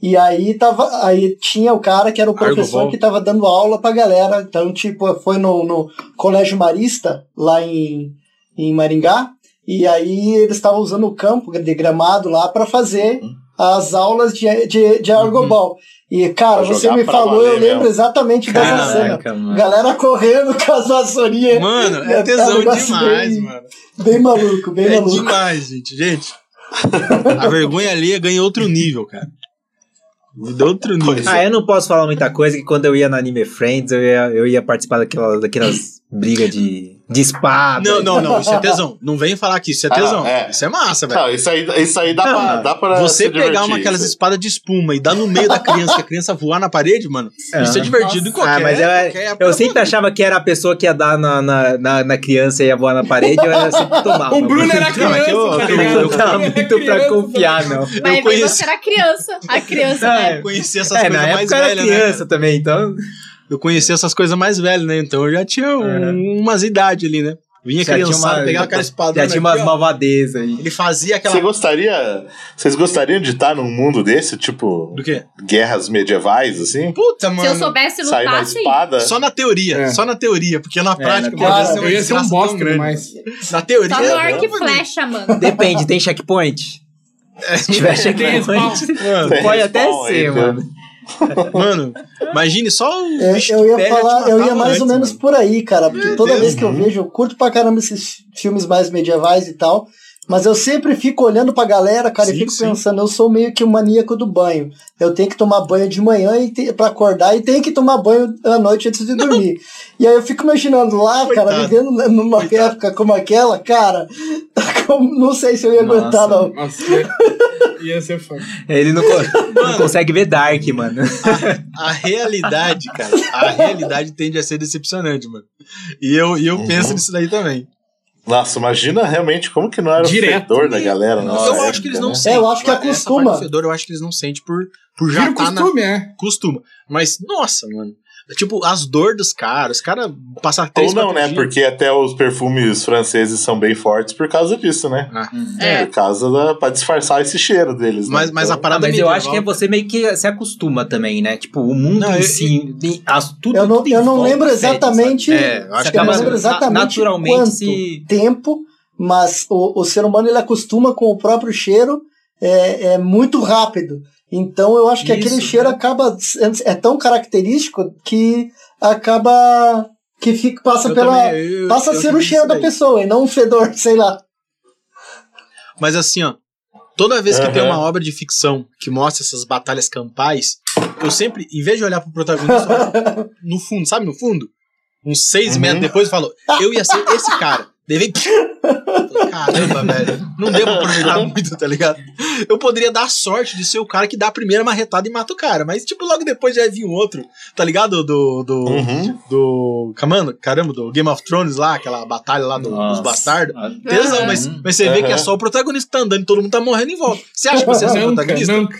E aí tava, aí tinha o cara que era o professor Argovol. que tava dando aula pra galera. Então, tipo, foi no, no Colégio Marista, lá em, em Maringá. E aí eles estavam usando o campo de gramado lá pra fazer as aulas de, de, de Argobol. E, cara, você me falou, valer eu lembro mesmo. exatamente dessa cena. Caraca, mano. Galera correndo com as vassourinhas. Mano, É, é tesão um demais, bem- mano. Bem maluco, bem É maluco. demais, gente. Gente, a vergonha alheia ganha outro nível, cara. De outro nível. Pois Ah, eu não posso falar muita coisa, que quando eu ia no Anime Friends, eu ia, eu ia participar daquela, daquelas brigas de, de espada. Não, não, não, isso é tesão. Não vem falar que isso é Ah, não, tesão. é. Isso é massa, velho. Não, isso aí, isso aí dá, Não, pra, não. dá pra. Você se pegar uma aquelas espadas de espuma e dar no meio da criança, que a criança voar na parede, mano, isso é Ah. divertido em qualquer. ah, mas eu, qualquer época eu sempre vida. achava que era a pessoa que ia dar na, na, na, na criança e ia voar na parede, eu era sempre tomava. O Bruno era Não, é criança, que eu- eu- eu Eu tava muito pra criança confiar, também. não. Conheço- você era criança. A criança, Ah, né? Eu conheci essas É, coisas na mais época eu era velhas, né? criança também, então. Eu conheci essas coisas mais velhas, né? Então eu já tinha um- umas idades ali, né? Vinha Já criançada, uma- pegava aquela espada. Já tinha umas malvadezas aí. Ele fazia aquela. Você gostaria. Vocês gostariam de estar num mundo desse, tipo, Do quê? guerras medievais, assim? Puta, mano. Se eu soubesse Sair na lutar, sim. espada? Só na teoria, É. só na teoria, porque na prática na pode teoria, Eu ia ser um bosta grande. demais. Na teoria. Só no é, arco e mano. flecha, mano. Depende, tem checkpoint? Se tiver checkpoint, pode até ser, cara. mano. Mano, imagine só o É, bicho eu ia pega falar, eu ia mais ou antes, menos mano. por aí, cara, porque toda Deus, vez que eu vejo, eu curto pra caramba esses filmes mais medievais e tal, mas eu sempre fico olhando pra galera, cara, e Sim, fico sim. pensando, eu sou meio que o maníaco do banho. Eu tenho que tomar banho de manhã e te, pra acordar e tenho que tomar banho à noite antes de dormir. e aí eu fico imaginando lá, cara, Coitado. vivendo numa época como aquela, cara, não sei se eu ia Nossa. aguentar, não. Nossa, ia, ser foda. Ele não, co- não consegue ver Dark, mano. A realidade, cara, a realidade tende a ser decepcionante, mano. E eu, e eu penso nisso daí também. Nossa, imagina realmente como que não era Direto. o fedor da galera. eu nessa acho que eles época, não né? sentem. É, eu acho que acostuma. fedor, eu acho que eles não sentem por, por já Vira o tá na, costume, é. costuma. Mas, nossa, mano. Tipo, as dores dos caras. Os caras passar três Ou não, né? dias- Porque até os perfumes franceses são bem fortes por causa disso, né? Ah. É. Por causa da. pra disfarçar esse cheiro deles. né? Mas, mas a Então, parada mas eu acho que é você meio que se acostuma também, né? Tipo, o mundo Não, em si, as, tudo, Eu não, tudo eu não lembro exatamente. É, eu acho que eu é não lembro exatamente naturalmente quanto se- tempo, mas o, o ser humano ele acostuma com o próprio cheiro é, é muito rápido. Então eu acho que Isso, aquele cheiro né? acaba é tão característico que acaba que fica, passa Eu pela também, eu- passa a eu ser o cheiro da pessoa e não um fedor, sei lá. Mas assim, ó. Toda vez que tem uma obra de ficção que mostra essas batalhas campais, eu sempre, em vez de olhar pro protagonista, no fundo, sabe no fundo? Uns seis Uhum. metros depois eu falo, eu ia ser esse cara. Daí vem. Caramba, velho. Não deu pra aproveitar muito, tá ligado? Eu poderia dar a sorte de ser o cara que dá a primeira marretada e mata o cara. Mas, tipo, logo depois já vir um outro, tá ligado? Do. Do. Uhum. do Camando, caramba, do Game of Thrones lá, aquela batalha lá do- dos bastardos. Ah, Tesão, Uhum. mas, mas você vê que é Uhum. só o protagonista que tá andando e todo mundo tá morrendo em volta. Você acha que você é o protagonista? nunca.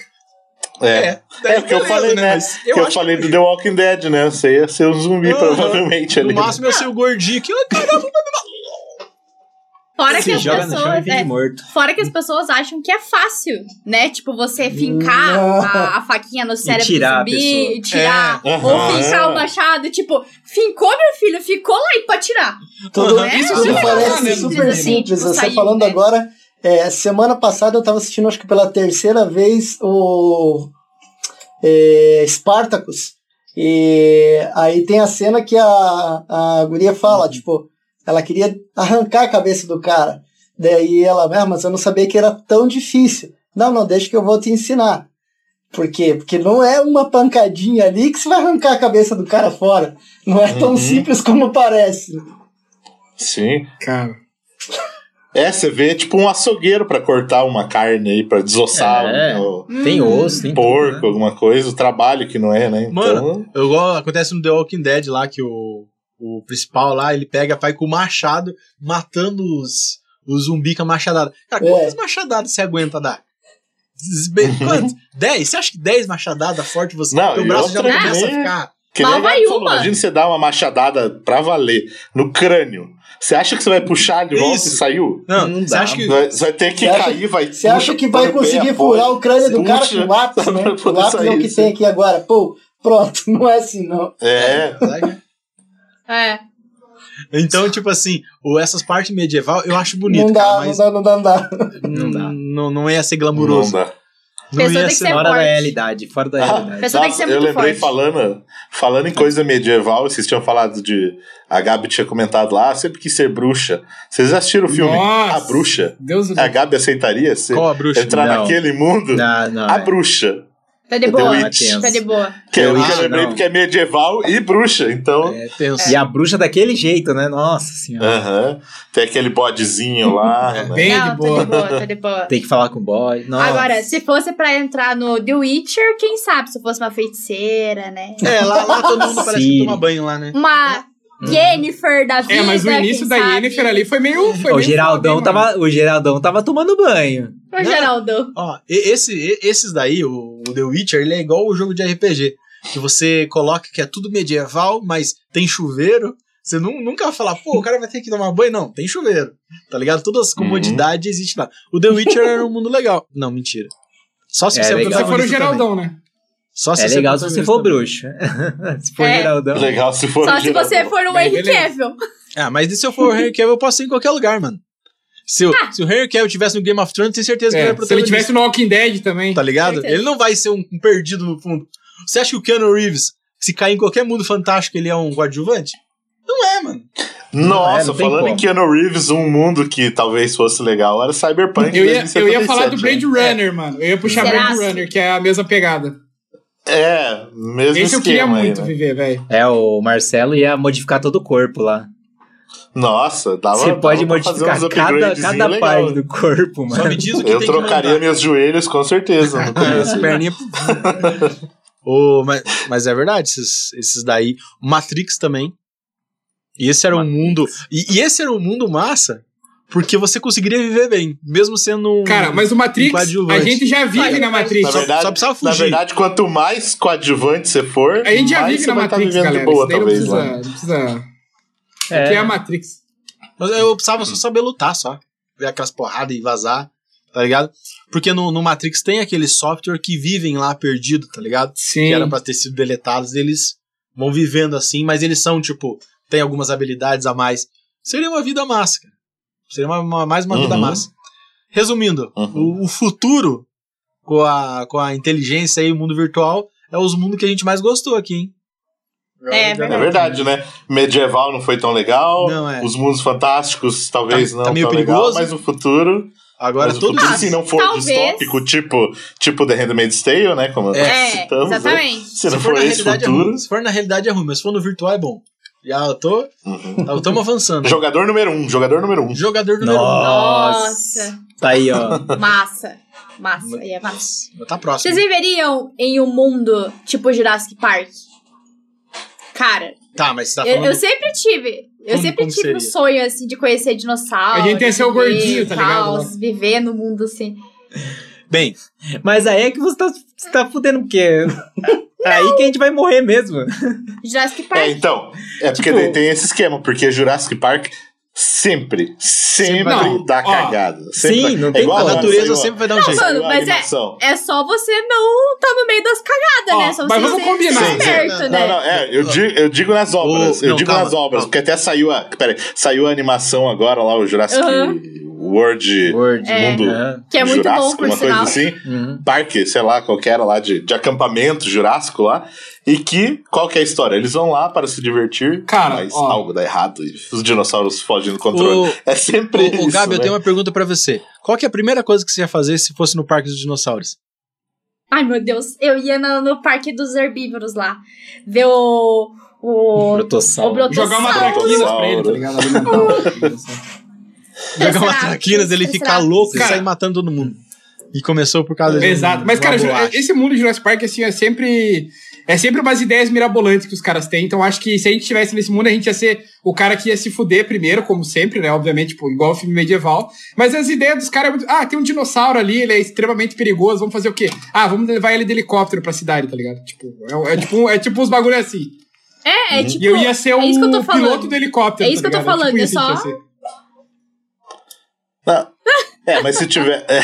É. daí É, porque eu falei, né? Mas que eu falei que- do The Walking Dead, né? Você ia ser um zumbi, Aham. provavelmente ali. No máximo eu ser o gordinho que, caramba, Fora que as e pessoas. é, morto. fora que as pessoas acham que é fácil, né? Tipo, você fincar a, a faquinha no cérebro tirar a do zumbi, e tirar, É. ou fincar o machado, tipo, fincou meu filho, ficou lá e pode tirar. Tudo, Uhum. Isso tudo é parece né? super Assim, simples. tipo, Você sair, falando né? agora, é, semana passada eu tava assistindo, acho que pela terceira vez, o é, Spartacus. E aí tem a cena que a, a guria fala, tipo, ela queria arrancar a cabeça do cara. Daí ela, ah, mas eu não sabia que era tão difícil. Não, não, deixa que eu vou te ensinar. Por quê? Porque não é uma pancadinha ali que você vai arrancar a cabeça do cara fora. Não é tão Uhum. simples como parece. Sim. Cara. É, você vê tipo um açougueiro pra cortar uma carne aí, pra desossar É. o, Tem Hum. osso, tem porco, tudo, né? alguma coisa, o trabalho que não é, né? Então, Mano, eu, igual acontece no The Walking Dead lá, que o, o principal lá, ele pega, vai com o machado, matando os, os zumbi com a machadada. Cara, É. quantas machadadas você aguenta dar? Quantas? 10? Você acha que 10 machadadas forte você Não, teu e braço já começa a ficar Que nem vai falou, uma. Imagina você dar uma machadada pra valer no crânio. Você acha que você vai puxar de volta Isso. e saiu? Não, Não você dá. acha que. Vai, você vai ter que acha- cair, vai Você acha que vai conseguir furar o crânio do cara com lápis, né? O lápis é o que tem aqui agora. Pô, pronto, não é assim não. É, É. Então, tipo assim, o- essas partes medieval eu acho bonito, não, dá, cara, mas não dá, não dá, não dá. Não dá. Não, não ia ser não glamuroso. dá. Não Pessoa ia ser. ser Fora da realidade, fora da Ah, realidade. Pessoa tem que ser eu lembrei forte. falando, falando em coisa medieval, vocês tinham falado de. A Gabi tinha comentado lá, sempre quis ser bruxa. Vocês assistiram o filme Nossa. A Bruxa? Deus do A Gabi aceitaria ser, Qual a bruxa? entrar Não. naquele mundo? Não, não. A é. Bruxa. Tá de The boa. Witch. Tá de boa. Que eu, que eu lembrei porque é medieval e bruxa, então. É, tenso. E a bruxa daquele jeito, né? Nossa senhora. Aham. Tem aquele bodezinho lá. É né? bem não, de boa. tá de boa, tá de boa. Tem que falar com o boy. Nossa. Agora, se fosse pra entrar no The Witcher, quem sabe? Se fosse uma feiticeira, né? É, lá, lá todo mundo parece que Sim. toma banho lá, né? Uma Yennefer da vida. É, mas o início da sabe? Yennefer ali foi meio. Foi o meio Geraldão tava, o Geraldão tava tomando banho. O Geraldo. Ó, e- esse, e- esses daí, o, o The Witcher, ele é igual o jogo de RPG. Que você coloca que é tudo medieval, mas tem chuveiro. Você nu- nunca vai falar, pô, o cara vai ter que tomar banho. Não, tem chuveiro. Tá ligado? Todas as comodidades existem lá. O The Witcher era um mundo legal. Não, mentira. Só se É você legal. Se for o Geraldão, né? também. Só se É você legal se você for protagonista bruxo. se for É. Geraldão. Legal se for Só o se você for Bem, Henry. Cavill. também. Ah, mas se eu for o Henry Cavill, eu posso ir em qualquer lugar, mano. Se, o- se o Henry Cavill tivesse no Game of Thrones, tenho certeza que ele É, era se ele protagonista. tivesse no Walking Dead também. Tá ligado? Ele não vai ser um, um perdido no fundo. Você acha que o Keanu Reeves, se cair em qualquer mundo fantástico, ele é um coadjuvante? Não é, mano. Nossa, É, não falando como. em Keanu Reeves, um mundo que talvez fosse legal era Cyberpunk. Eu ia, eu ia 2077, falar do Blade né? Runner, mano. Eu ia puxar Será Blade? Runner, que é a mesma pegada. É, mesmo Esse eu queria esquema aí, muito né? viver, velho. É, o Marcelo ia modificar todo o corpo lá. Nossa, dava Você pode dava modificar cada, cada legal. parte do corpo, mano. Só me diz o que Eu trocaria meus joelhos com certeza no As começo. perninhas. Ô, mas, mas é verdade, esses, esses daí. Matrix também. E esse era um mundo. E, e esse era um mundo massa, porque você conseguiria viver bem, mesmo sendo um. Cara, mas o Matrix, um a gente já vive na Matrix. Na verdade, só precisava na fugir. verdade, quanto mais coadjuvante você for, A gente já mais vive na estar Matrix, vivendo galera. de boa, Isso daí não talvez. precisa, lá. não precisa. É. Aqui é a Matrix. Mas eu precisava só saber lutar, só. Ver aquelas porradas e vazar, tá ligado? Porque no, no Matrix tem aquele software que vivem lá perdido, tá ligado? Sim. que era pra ter sido deletados, eles vão vivendo assim, mas eles são, tipo, tem algumas habilidades a mais. Seria uma vida massa, cara. Seria uma, uma- mais uma vida Uhum. massa. Resumindo, Uhum. o, o futuro com a, com a inteligência e o mundo virtual é os mundos que a gente mais gostou aqui, hein? É, É verdade, né? Medieval não foi tão legal. Não, é. Os mundos fantásticos talvez Tá- não tá meio tão perigoso. legal, mas o futuro. Agora mas o todos. futuro, se não for Talvez. distópico, tipo, tipo The Handmaid's Tale, né? Como É, nós É, citamos, né? exatamente. Se não Se for na esse realidade é futuro. ruim. Se for na realidade é ruim, mas se for no virtual é bom. Já eu tô. Uhum. Estamos avançando. Jogador número um, jogador número um. Jogador número Nossa. Tá aí, ó. Massa. Massa. Aí é massa. um. Tá próximo. Vocês viveriam em um mundo tipo Jurassic Park? Cara, Tá, mas você tá eu, falando. eu sempre tive. Eu Como- sempre como tive um seria? sonho, assim, de conhecer dinossauros. A gente ser o viver gordinho, tá ligado, né? Viver no mundo, assim. Bem, Mas aí é que você tá, você tá fudendo, porque. Aí que a gente vai morrer mesmo. Jurassic Park. É, então. É porque Tipo- tem esse esquema, porque Jurassic Park sempre, sempre Não, dá ó, cagada. Sempre sim, dá- não é tem igual a natureza saiu sempre vai dar um Não, jeito. mano, mas é-. É só você não tá no meio das cagadas, Ó, né? Só mas você vamos combinar. Sim, sim. esperto, Não, né? não, é, eu digo, eu digo nas obras. Eu não, digo calma, nas obras, calma. porque até saiu a. Peraí, saiu a animação agora lá, o Jurassic Uhum. World Word. É. Mundo Aham. Que é muito bom, Jurássico, por uma coisa sinal. assim. Uhum. Parque, sei lá, qualquer lá de, de acampamento jurássico lá. E que, qual que é a história? Eles vão lá para se divertir, Cara, mas ó. algo dá errado e os dinossauros fogem do controle. Ô, é sempre ô, isso. Gabi, eu né? tenho uma pergunta pra você. Qual que é a primeira coisa que você ia fazer se fosse no Parque dos Dinossauros? Ai, meu Deus. Eu ia no, no parque dos herbívoros lá. Ver o. O. Brotossauro. O brotossauro. Jogar uma traquinas pra ele, tá ligado? Jogar uma traquinas, ele ficar louco e sair matando todo mundo. E começou por causa de. um- Exato. Mas, cara, bolacha. esse mundo de Jurassic Park, assim, é sempre. É sempre umas ideias mirabolantes que os caras têm, então acho que se a gente estivesse nesse mundo, a gente ia ser o cara que ia se fuder primeiro, como sempre, né? Obviamente, tipo, igual o filme medieval. Mas as ideias dos caras é muito. Ah, tem um dinossauro ali, ele é extremamente perigoso, vamos fazer o quê? Ah, vamos levar ele de helicóptero pra cidade, tá ligado? Tipo, é, é tipo, é tipo uns bagulho assim. É, é tipo. e eu ia ser é o falando. piloto do helicóptero. É isso tá que eu tô falando, tipo é isso que só- ser. Não. É, mas se tiver, é,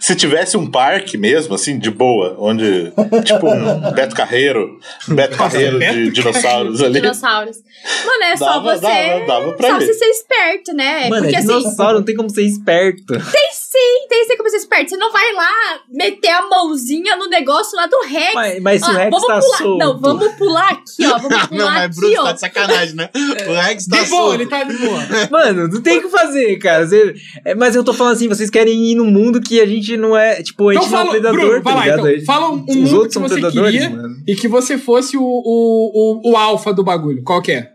se tivesse um parque mesmo, assim, de boa, onde, tipo, um Beto Carreiro, um Beto Carreiro de dinossauros ali. Dinossauros. Mano, é só Dava- você. dava- dava pra só ver. você ser esperto, né? Mano, Porque é assim, dinossauro, não tem como ser esperto. tem sim, tem sim como ser esperto. Você não vai lá meter a mãozinha no negócio lá do Rex. Mas, mas se o Rex vamos tá pular. solto. Não, vamos pular aqui, ó. Vamos pular Não, mas aqui, Bruno ó. tá de sacanagem, né? O Rex tá De boa, solto. ele tá de boa. Mano, não tem o que fazer, cara. Você- é, mas eu tô falando assim, vocês querem ir num mundo que a gente não é. Tipo, a gente Então não é fala, um predador, Bruno, tá vai lá, ligado? então. Fala um, um Os mundo outros que são você predadores, queria mano. e que você fosse o, o, o, o alfa do bagulho. Qual que é?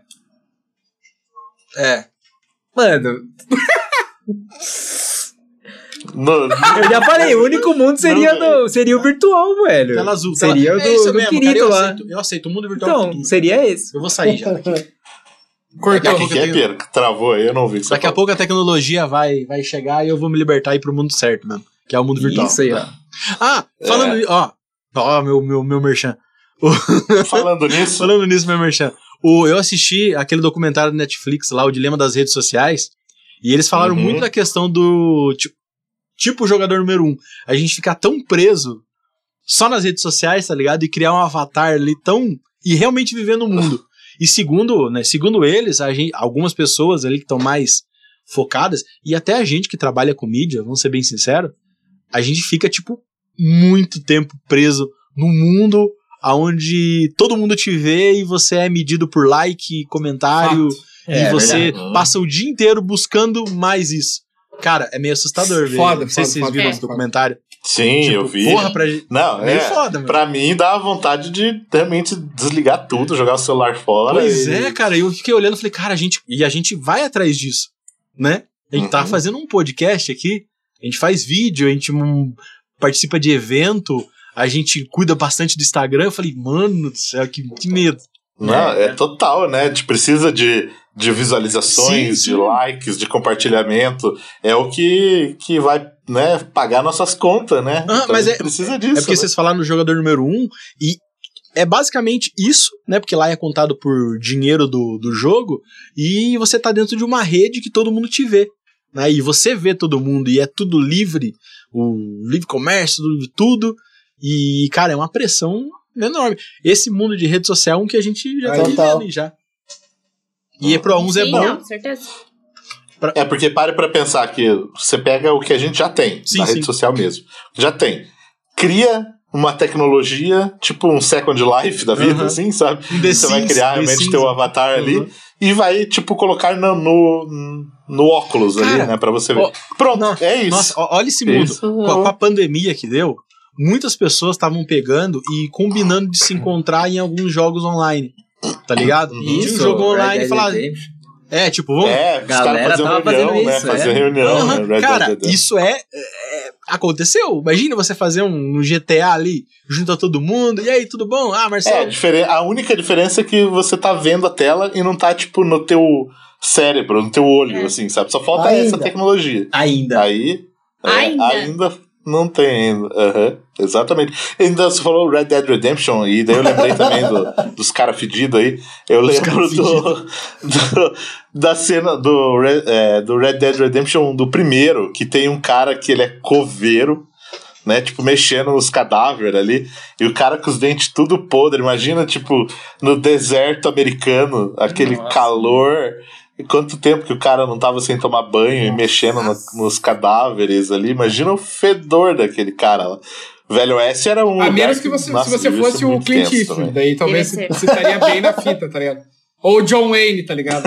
É. Mano, No- eu já falei, o único mundo seria, Não, do, seria o virtual, velho. Tela azul. tela- Seria o é do, isso do mesmo, querido cara, eu lá. Aceito, eu aceito. O mundo virtual Então, é tudo. seria esse. Eu vou sair já. Daqui Cortou. a O que, eu é, tenho- Pedro? Travou aí, eu não vi. Daqui a pouco a tecnologia vai, vai chegar e eu vou me libertar e ir pro mundo certo mesmo. Que é o mundo virtual. Isso aí, ó. Ah, falando. Ó, ó, meu, meu, meu merchan. Falando nisso, Falando nisso, meu merchan. O, eu assisti aquele documentário do Netflix lá, O Dilema das Redes Sociais, e eles falaram Uhum. muito da questão do tipo, tipo jogador número um. A gente ficar tão preso só nas redes sociais, tá ligado? E criar um avatar ali tão. e realmente viver no mundo. E segundo, né, segundo eles, gente, algumas pessoas ali que estão mais focadas, e até a gente que trabalha com mídia, vamos ser bem sinceros, a gente fica, tipo, muito tempo preso no mundo aonde todo mundo te vê e você é medido por like, comentário, e É, você verdade. passa o dia inteiro buscando mais isso. Cara, é meio assustador ver. Foda, Não sei foda, se vocês foda, viram foda, esse documentário. sim, Tipo, eu vi. Porra, pra gente. Não, Meio é. foda, mano. Pra mim dá vontade de realmente desligar tudo, jogar o celular fora. Pois e- é, cara, eu fiquei olhando e falei, cara, a gente. E a gente vai atrás disso, né? A gente tá Uhum. fazendo um podcast aqui, a gente faz vídeo, a gente hum, participa de evento, a gente cuida bastante do Instagram. Eu falei, mano do céu, que, que medo. Não, é, total, né? A gente precisa de, de visualizações, Sim, sim. de likes, de compartilhamento. É o que, que vai né, pagar nossas contas, né? Ah, Então mas é- precisa disso. É porque né? vocês falaram no jogador número um e é basicamente isso, né? Porque lá é contado por dinheiro do, do jogo e você tá dentro de uma rede que todo mundo te vê. Né? E você vê todo mundo e é tudo livre, o livre comércio, tudo, tudo. E, cara, é uma pressão enorme. Esse mundo de rede social é um que a gente já tá Total. vivendo já. E para uns é Sim, bom. não, certeza. É porque pare pra pensar que você pega o que a gente já tem Sim, na sim. rede social mesmo. Já tem. Cria uma tecnologia, tipo um Second Life da vida, Uhum. assim, sabe? The Você vai Sims, criar The realmente Sims. teu avatar ali Uhum. e vai, tipo, colocar no, no, no óculos ali, Cara, né? Pra você ver. ó, Pronto, nossa, é isso. Nossa, olha esse mundo. Isso. Com a, com a pandemia que deu, muitas pessoas estavam pegando e combinando de se encontrar em alguns jogos online. Tá ligado? Uhum. Tinha um jogo online e falava. É, tipo, vamos. É, Galera faziam tava reunião, fazendo né? isso, Fazer é. reunião, Aham, né? Cara, isso é, é- Aconteceu. Imagina você fazer um GTA ali, junto a todo mundo. E aí, tudo bom? Ah, É, a, Marcelo. diferen- a única diferença é que você tá vendo a tela e não tá, tipo, no teu cérebro, no teu olho, É. assim, sabe? Só falta Ainda. essa tecnologia. Ainda. Aí. é, Ainda. ainda não tem ainda. Aham, exatamente. Ainda você falou Red Dead Redemption, e daí eu lembrei também do- dos caras fedidos aí. Eu lembro do, do- da cena do, Red- é, do Red Dead Redemption do primeiro, que tem um cara que ele é coveiro. Né, tipo, mexendo nos cadáveres ali, e o cara com os dentes tudo podre. Imagina, tipo, no deserto americano, aquele Nossa. calor. E quanto tempo que o cara não tava sem tomar banho e mexendo no- nos cadáveres ali. Imagina o fedor daquele cara lá. Velho Oeste era um. A lugar menos que você, nossa, se você fosse o Clint Eastwood, daí talvez você estaria bem na fita, tá ligado? Ou o John Wayne, tá ligado?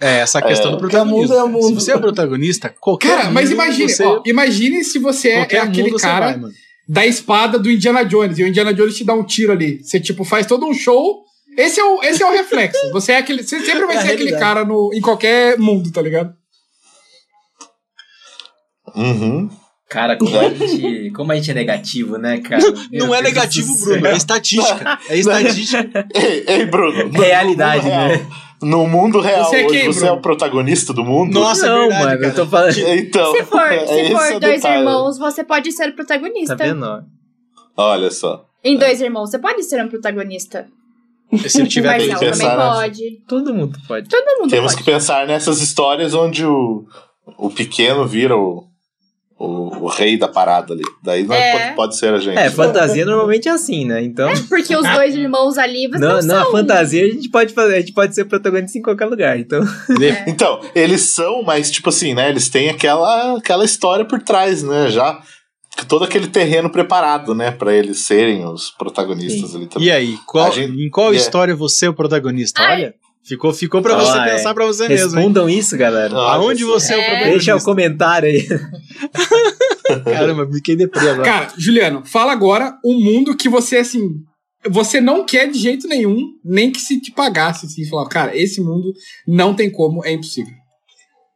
É, essa questão É. do mundo é o Se mundo. você é protagonista, qualquer. Cara, mas mundo imagine, você- ó, imagine se você é, é aquele mundo cara vai, da espada do Indiana Jones, e o Indiana Jones te dá um tiro ali. Você, tipo, faz todo um show. Esse é o, esse é o reflexo. Você é aquele. Você sempre vai É a ser aquele cara no, em qualquer mundo, tá ligado? Uhum. Cara, como a, gente, como a gente é negativo, né, cara? Não é negativo, Bruno, é estatística. É estatística. Ei, ei, Bruno. no- Realidade, no mundo real- né? No mundo real, Você é hoje, quem, você Bruno? é o protagonista do mundo? Nossa, é não, verdade, mano, cara. eu tô falando. Então, Se for, é se for dois detalhe. irmãos, você pode ser o Tá protagonista. vendo? ó? Olha só. Em dois irmãos, você pode ser um protagonista. Se ele tiver Mas não, também nessa. pode. Todo mundo pode. Todo mundo Temos pode. que pensar nessas histórias onde o, o pequeno vira o, o, o rei da parada ali. Daí não É. pode, pode ser a gente. É, fantasia normalmente é assim, né? Então. Porque os dois irmãos ali você Não, não, não, a fantasia a gente pode fazer, a gente pode ser protagonista em qualquer lugar. Então, Então, eles são, mas tipo assim, né? Eles têm aquela, aquela história por trás, né? Já todo aquele terreno preparado, né? Pra eles serem os protagonistas ali também. E aí, qual- gente- em qual é. história você é o protagonista? Ai. Olha, ficou, ficou pra Ah, você é. pensar pra você mesmo. hein? respondam isso, galera. Olha Aonde você é, o É. protagonista? Deixa o comentário aí. Caramba, fiquei deprê agora. Cara, Juliano, fala agora um mundo que você, assim, você não quer de jeito nenhum, nem que se te pagasse, assim, falar, cara, esse mundo não tem como, é impossível.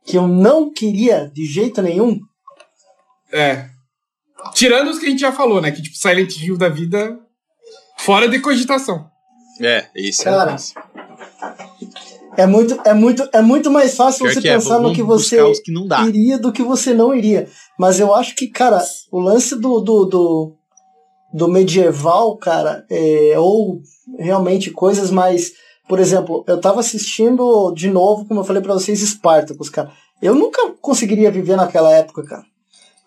Que eu não queria de jeito nenhum. É. Tirando os que a gente já falou, né? Que, tipo, Silent Hill da vida, fora de cogitação. É, isso Cara, é. É muito, é muito, é muito mais fácil Pior você que é, pensar no vamos que você que não dá. iria do que você não iria. Mas eu acho que, cara, o lance do, do, do, do medieval, cara, é, ou realmente coisas mais. Por exemplo, eu tava assistindo de novo, como eu falei pra vocês, Spartacus, cara. Eu nunca conseguiria viver naquela época, cara.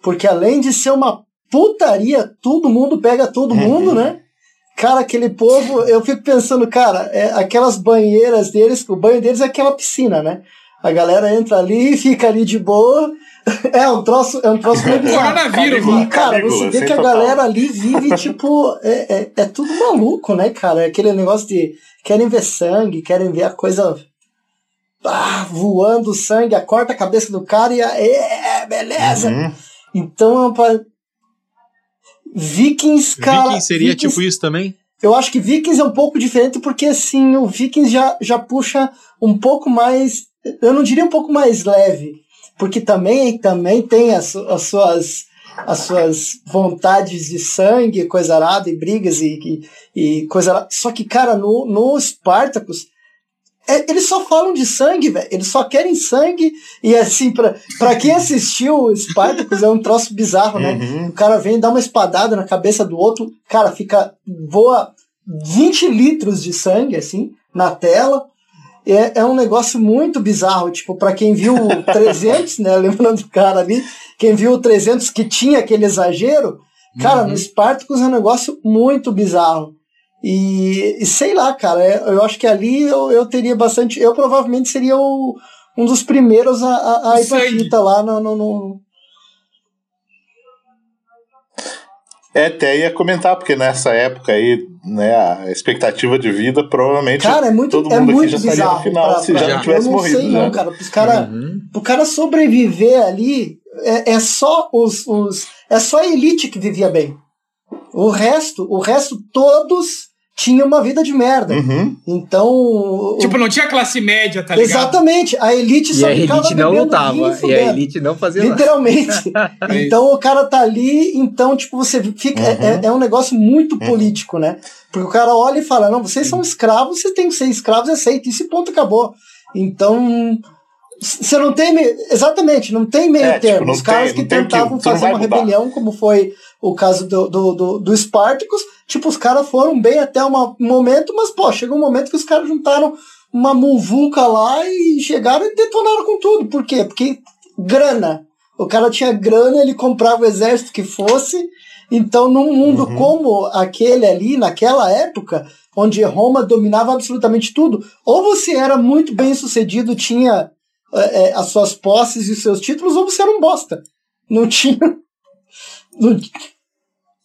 Porque além de ser uma putaria, todo mundo pega todo mundo, né? Cara, aquele povo, eu fico pensando, cara, é, aquelas banheiras deles, o banho deles é aquela piscina, né? A galera entra ali, fica ali de boa. É um troço, é um troço meio bizarro. Coronavírus, mano. cara, Calígula, você vê que a total. galera ali vive, tipo, é, é, é tudo maluco, né, cara? É aquele negócio de querem ver sangue, querem ver a coisa ah, voando sangue, corta a cabeça do cara e a, é, beleza. Uhum. Então, é uma- Vikings, cara. Viking seria Vikings- tipo isso também? eu acho que Vikings é um pouco diferente porque assim, o Vikings já, já puxa um pouco mais, eu não diria um pouco mais leve, porque também também tem as, as suas as suas vontades de sangue, coisa arada e brigas e, e, e coisa arada. Só que, cara, no, no Spartacus, é- eles só falam de sangue, velho. Eles só querem sangue. E assim, pra, pra quem assistiu o Spartacus, é um troço bizarro, né? Uhum. O cara vem dar uma espadada na cabeça do outro, cara, fica. voa 20 litros de sangue, assim, na tela. É, é um negócio muito bizarro. Tipo, pra quem viu o 300, né? Lembrando do cara ali, quem viu o 300 que tinha aquele exagero, cara, no Spartacus é um negócio muito bizarro. E, e sei lá, cara, é- eu acho que ali eu, eu teria bastante. Eu provavelmente seria o, um dos primeiros a, a, a ir pra fita lá no, no, no, É, até ia comentar, porque nessa época aí, né, a expectativa de vida provavelmente Cara, é muito, todo é mundo aqui muito já estaria bizarro. no final pra- se pra- já não tivesse eu não morrido, sei, né? não, cara. Os cara, Uhum. O cara sobreviver ali é, é só os, os. É só a elite que vivia bem. O resto, o resto, todos tinham uma vida de merda. Uhum. Então. o- Tipo, não tinha classe média, tá ligado? Exatamente. A elite E só a ficava elite não lutava. vinho E a elite não fazia nada. Literalmente. então o cara tá ali, então, tipo, você fica. é- Uhum. É, é um negócio muito político, né? Porque o cara olha e fala: não, vocês são escravos, vocês têm que ser escravos, aceita. Isso e ponto, acabou. Então. Você não tem. me- Exatamente, não tem meio É, tipo, termo. não Os caras tem- que tem que- tentavam não fazer uma rebelião, como foi o caso do, do, do, do Spartacus, tipo, os caras foram bem até um momento, mas, pô, chegou um momento que os caras juntaram uma muvuca lá e chegaram e detonaram com tudo. Por quê? Porque grana. O cara tinha grana, ele comprava o exército que fosse. Então, num mundo Uhum. como aquele ali, naquela época, onde Roma dominava absolutamente tudo, ou você era muito bem sucedido, tinha é, as suas posses e os seus títulos, ou você era um bosta. Não tinha. Não,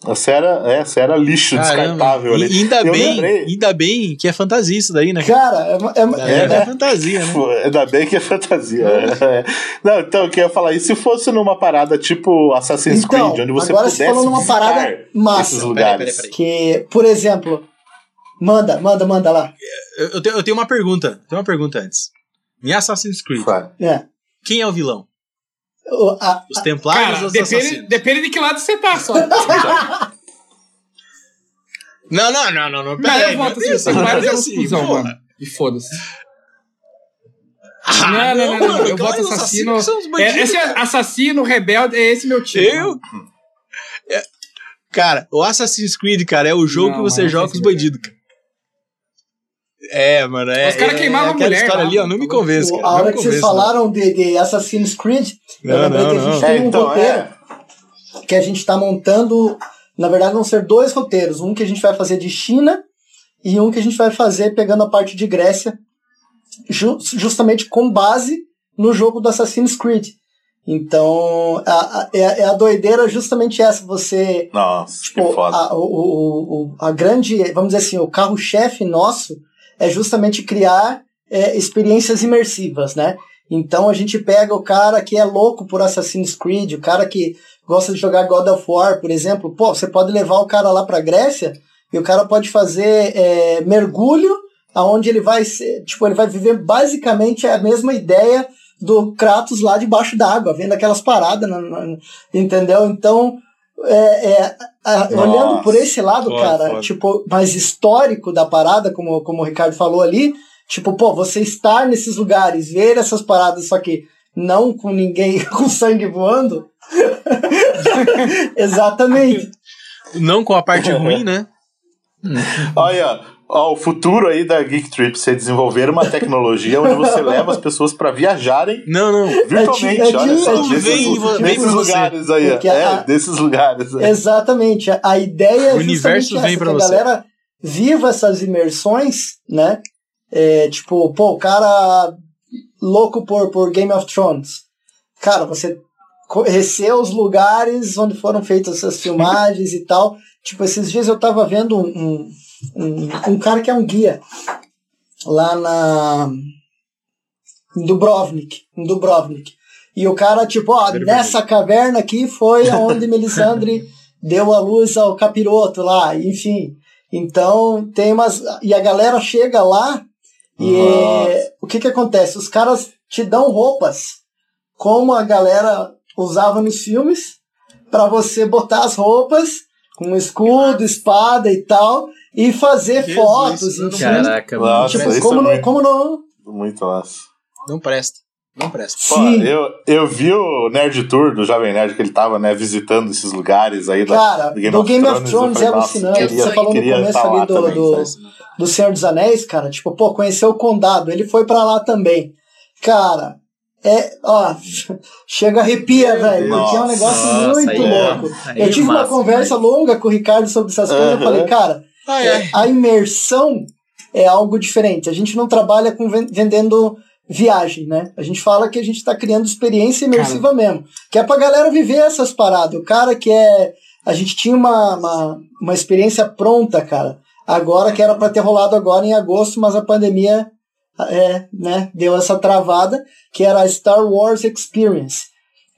Essa era, é, essa era lixo descartável ali. E ainda Eu bem, lembrei. ainda bem que é fantasia isso daí, né? cara, é, é, É, É, é fantasia, né? Ainda bem que é fantasia. É. Não, então eu queria falar, e se fosse numa parada tipo Assassin's Então, Creed, onde você agora você pudesse falou numa parada massa. esses Peraí, lugares? peraí, que, por exemplo, manda, manda, manda lá. Eu, eu tenho, eu tenho uma pergunta. Tenho uma pergunta antes. Em Assassin's Creed, Vai. É. quem é o vilão? O- a- Os templários Cara, ou os depende, assassinos? depende de que lado você tá, só. Não, não, não, não, não. Pera aí, eu voto assim, os templários é assim, mano. E foda-se. Ah, não, não, não, não, mano, Eu voto assassino. É, esse é assassino, rebelde, é esse meu time. Eu? É, Cara, o Assassin's Creed, cara, é o jogo Não, que você joga com os bandidos, cara. É, mano, é. Os caras é, queimavam a aquela mulher história lá, ali, ó, não me mano. convence, cara. a hora que vocês falaram de, de Assassin's Creed, eu Não, lembrei não, que a gente não. tem É, um então, roteiro é. que a gente tá montando. Na verdade, vão ser dois roteiros. Um que a gente vai fazer de China e um que a gente vai fazer pegando a parte de Grécia, ju- justamente com base no jogo do Assassin's Creed. Então, a, a, é, é a doideira justamente essa, você Nossa, que Tipo, foda. a, o, o, o- a grande, vamos dizer assim, o carro-chefe nosso é justamente criar é, experiências imersivas, né? Então a gente pega o cara que é louco por Assassin's Creed, o cara que gosta de jogar God of War, por exemplo, pô, você pode levar o cara lá pra Grécia e o cara pode fazer é, mergulho, aonde ele vai ser, tipo, ele vai viver basicamente a mesma ideia do Kratos lá debaixo d'água, vendo aquelas paradas, entendeu? Então, é, é, a- olhando por esse lado, Foda, cara, foda. tipo, mais histórico da parada, como, como o Ricardo falou ali, tipo, pô, você estar nesses lugares, ver essas paradas, só que não com ninguém com sangue voando. Exatamente. Não com a parte ruim, né? Olha, ó, o futuro aí da Geek Trip, você desenvolver uma tecnologia onde você leva as pessoas pra viajarem Não, não. virtualmente, É de- olha é só, de- desses, vem pra você. lugares aí. Porque é, a- desses lugares. aí. Exatamente. A- A ideia é O universo justamente vem essa, pra que você. a galera viva essas imersões, né? É, tipo, pô, o cara louco por, por Game of Thrones. Cara, você conhecer os lugares onde foram feitas essas filmagens e tal. Tipo, esses dias eu tava vendo um, um, um, um cara que é um guia lá na em Dubrovnik, em Dubrovnik. E o cara, tipo, ó, nessa caverna aqui foi onde Melisandre deu a luz ao capiroto lá, enfim. Então, tem umas. E a galera chega lá e Nossa. o que que acontece? Os caras te dão roupas como a galera usava nos filmes para você botar as roupas com escudo, espada e tal e fazer Jesus, fotos, não enfim. Caraca, mano. Nossa, Tipo, isso como é no, muito, como no, muito massa. Não presta. Não presta. Pô, Sim. eu, eu vi o Nerd Tour do Jovem Nerd que ele tava, né, visitando esses lugares aí da- Cara, do Game of Thrones eu é falei, nossa, alucinante. queria- Você falou no começo tá ali do, também, do, do Senhor dos Anéis, cara. Tipo, pô, conheceu o Condado. Ele foi pra lá também. Cara, é. Ó, chega arrepia, velho. Porque é um negócio Nossa, muito aí é- louco. aí Eu é tive uma massa, conversa longa com o Ricardo sobre essas coisas. Eu falei, cara, Ai, é, ai. a imersão é algo diferente. A gente não trabalha com ven- vendendo viagem, né? A gente fala que a gente tá criando experiência imersiva mesmo. Que é pra galera viver essas paradas. O cara que é. A gente tinha uma, uma, uma experiência pronta, cara. Agora que era pra ter rolado agora em agosto, mas a pandemia é, né, deu essa travada, que era a Star Wars Experience.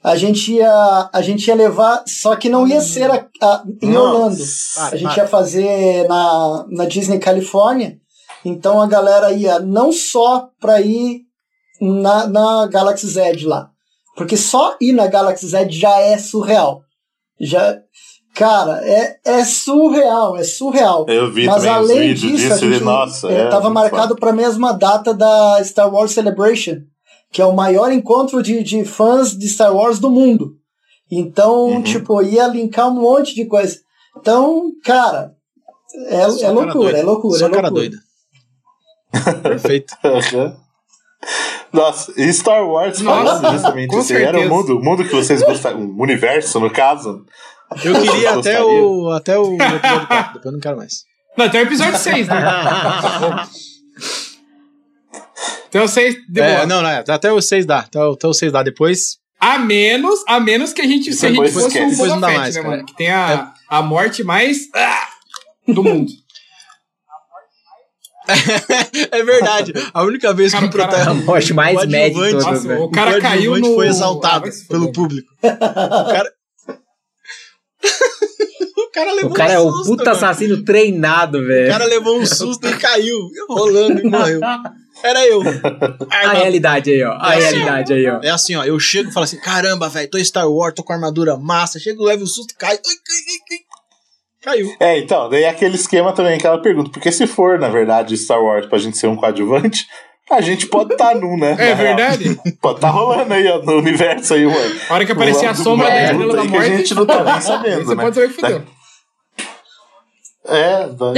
A gente ia, a gente ia levar, só que não ia ser a- a- em Orlando. Nossa. A gente ia fazer na, na Disney Califórnia. Então a galera ia não só pra ir na, na Galaxy Z lá. Porque só ir na Galaxy Z já é surreal. Já, cara, é, é surreal, é surreal. Eu vi Mas além disso, a disso e, gente nossa, é, é tava muito marcado para a mesma data da Star Wars Celebration, que é o maior encontro de, de fãs de Star Wars do mundo. Então, Uhum. tipo, ia linkar um monte de coisa. Então, cara, é, é cara loucura, doida. é loucura. Só é cara loucura. doida. Perfeito. Nossa, e Star Wars Nossa, falando justamente isso aí, era o mundo, o mundo que vocês gostam, o universo, no caso. Eu queria até o, até o episódio 4, depois eu não quero mais. Não, tem o episódio 6, né? Então 6 de É, boa. não, não, é, até o 6 dá. Até o, até o 6 dá. Depois. A menos, a menos que a gente, se a gente fosse esquece. um Depois Boba não dá Fett, mais, né, cara. mano? Que tem a, a morte mais ah, do mundo. É verdade. A única vez que Cara, o o protagonista. A morte mais o Nossa, né? o cara o caiu no... foi Ah, exaltado se pelo público. O cara, cara levou O cara é um o susto, puta mano. assassino treinado, O velho. cara levou um susto e caiu, rolando e morreu. Era eu. A Arma- realidade aí, ó. A É assim, realidade aí, ó. É assim, ó. Eu chego e falo assim: caramba, velho, tô Star Wars, tô com armadura massa. Chego, levo o susto, cai. Ai, ai, ai, ai. Caiu. É, então, daí é aquele esquema também, aquela pergunta. Porque se for, na verdade, Star Wars pra gente ser um coadjuvante, a gente pode estar tá num, né? É real. verdade. Pode tá rolando aí, ó, no universo aí, mano. A hora que aparecer a sombra da Estrela da que a Morte. gente não tá nem aí sabendo, Você né? pode saber que fudeu. É, vai-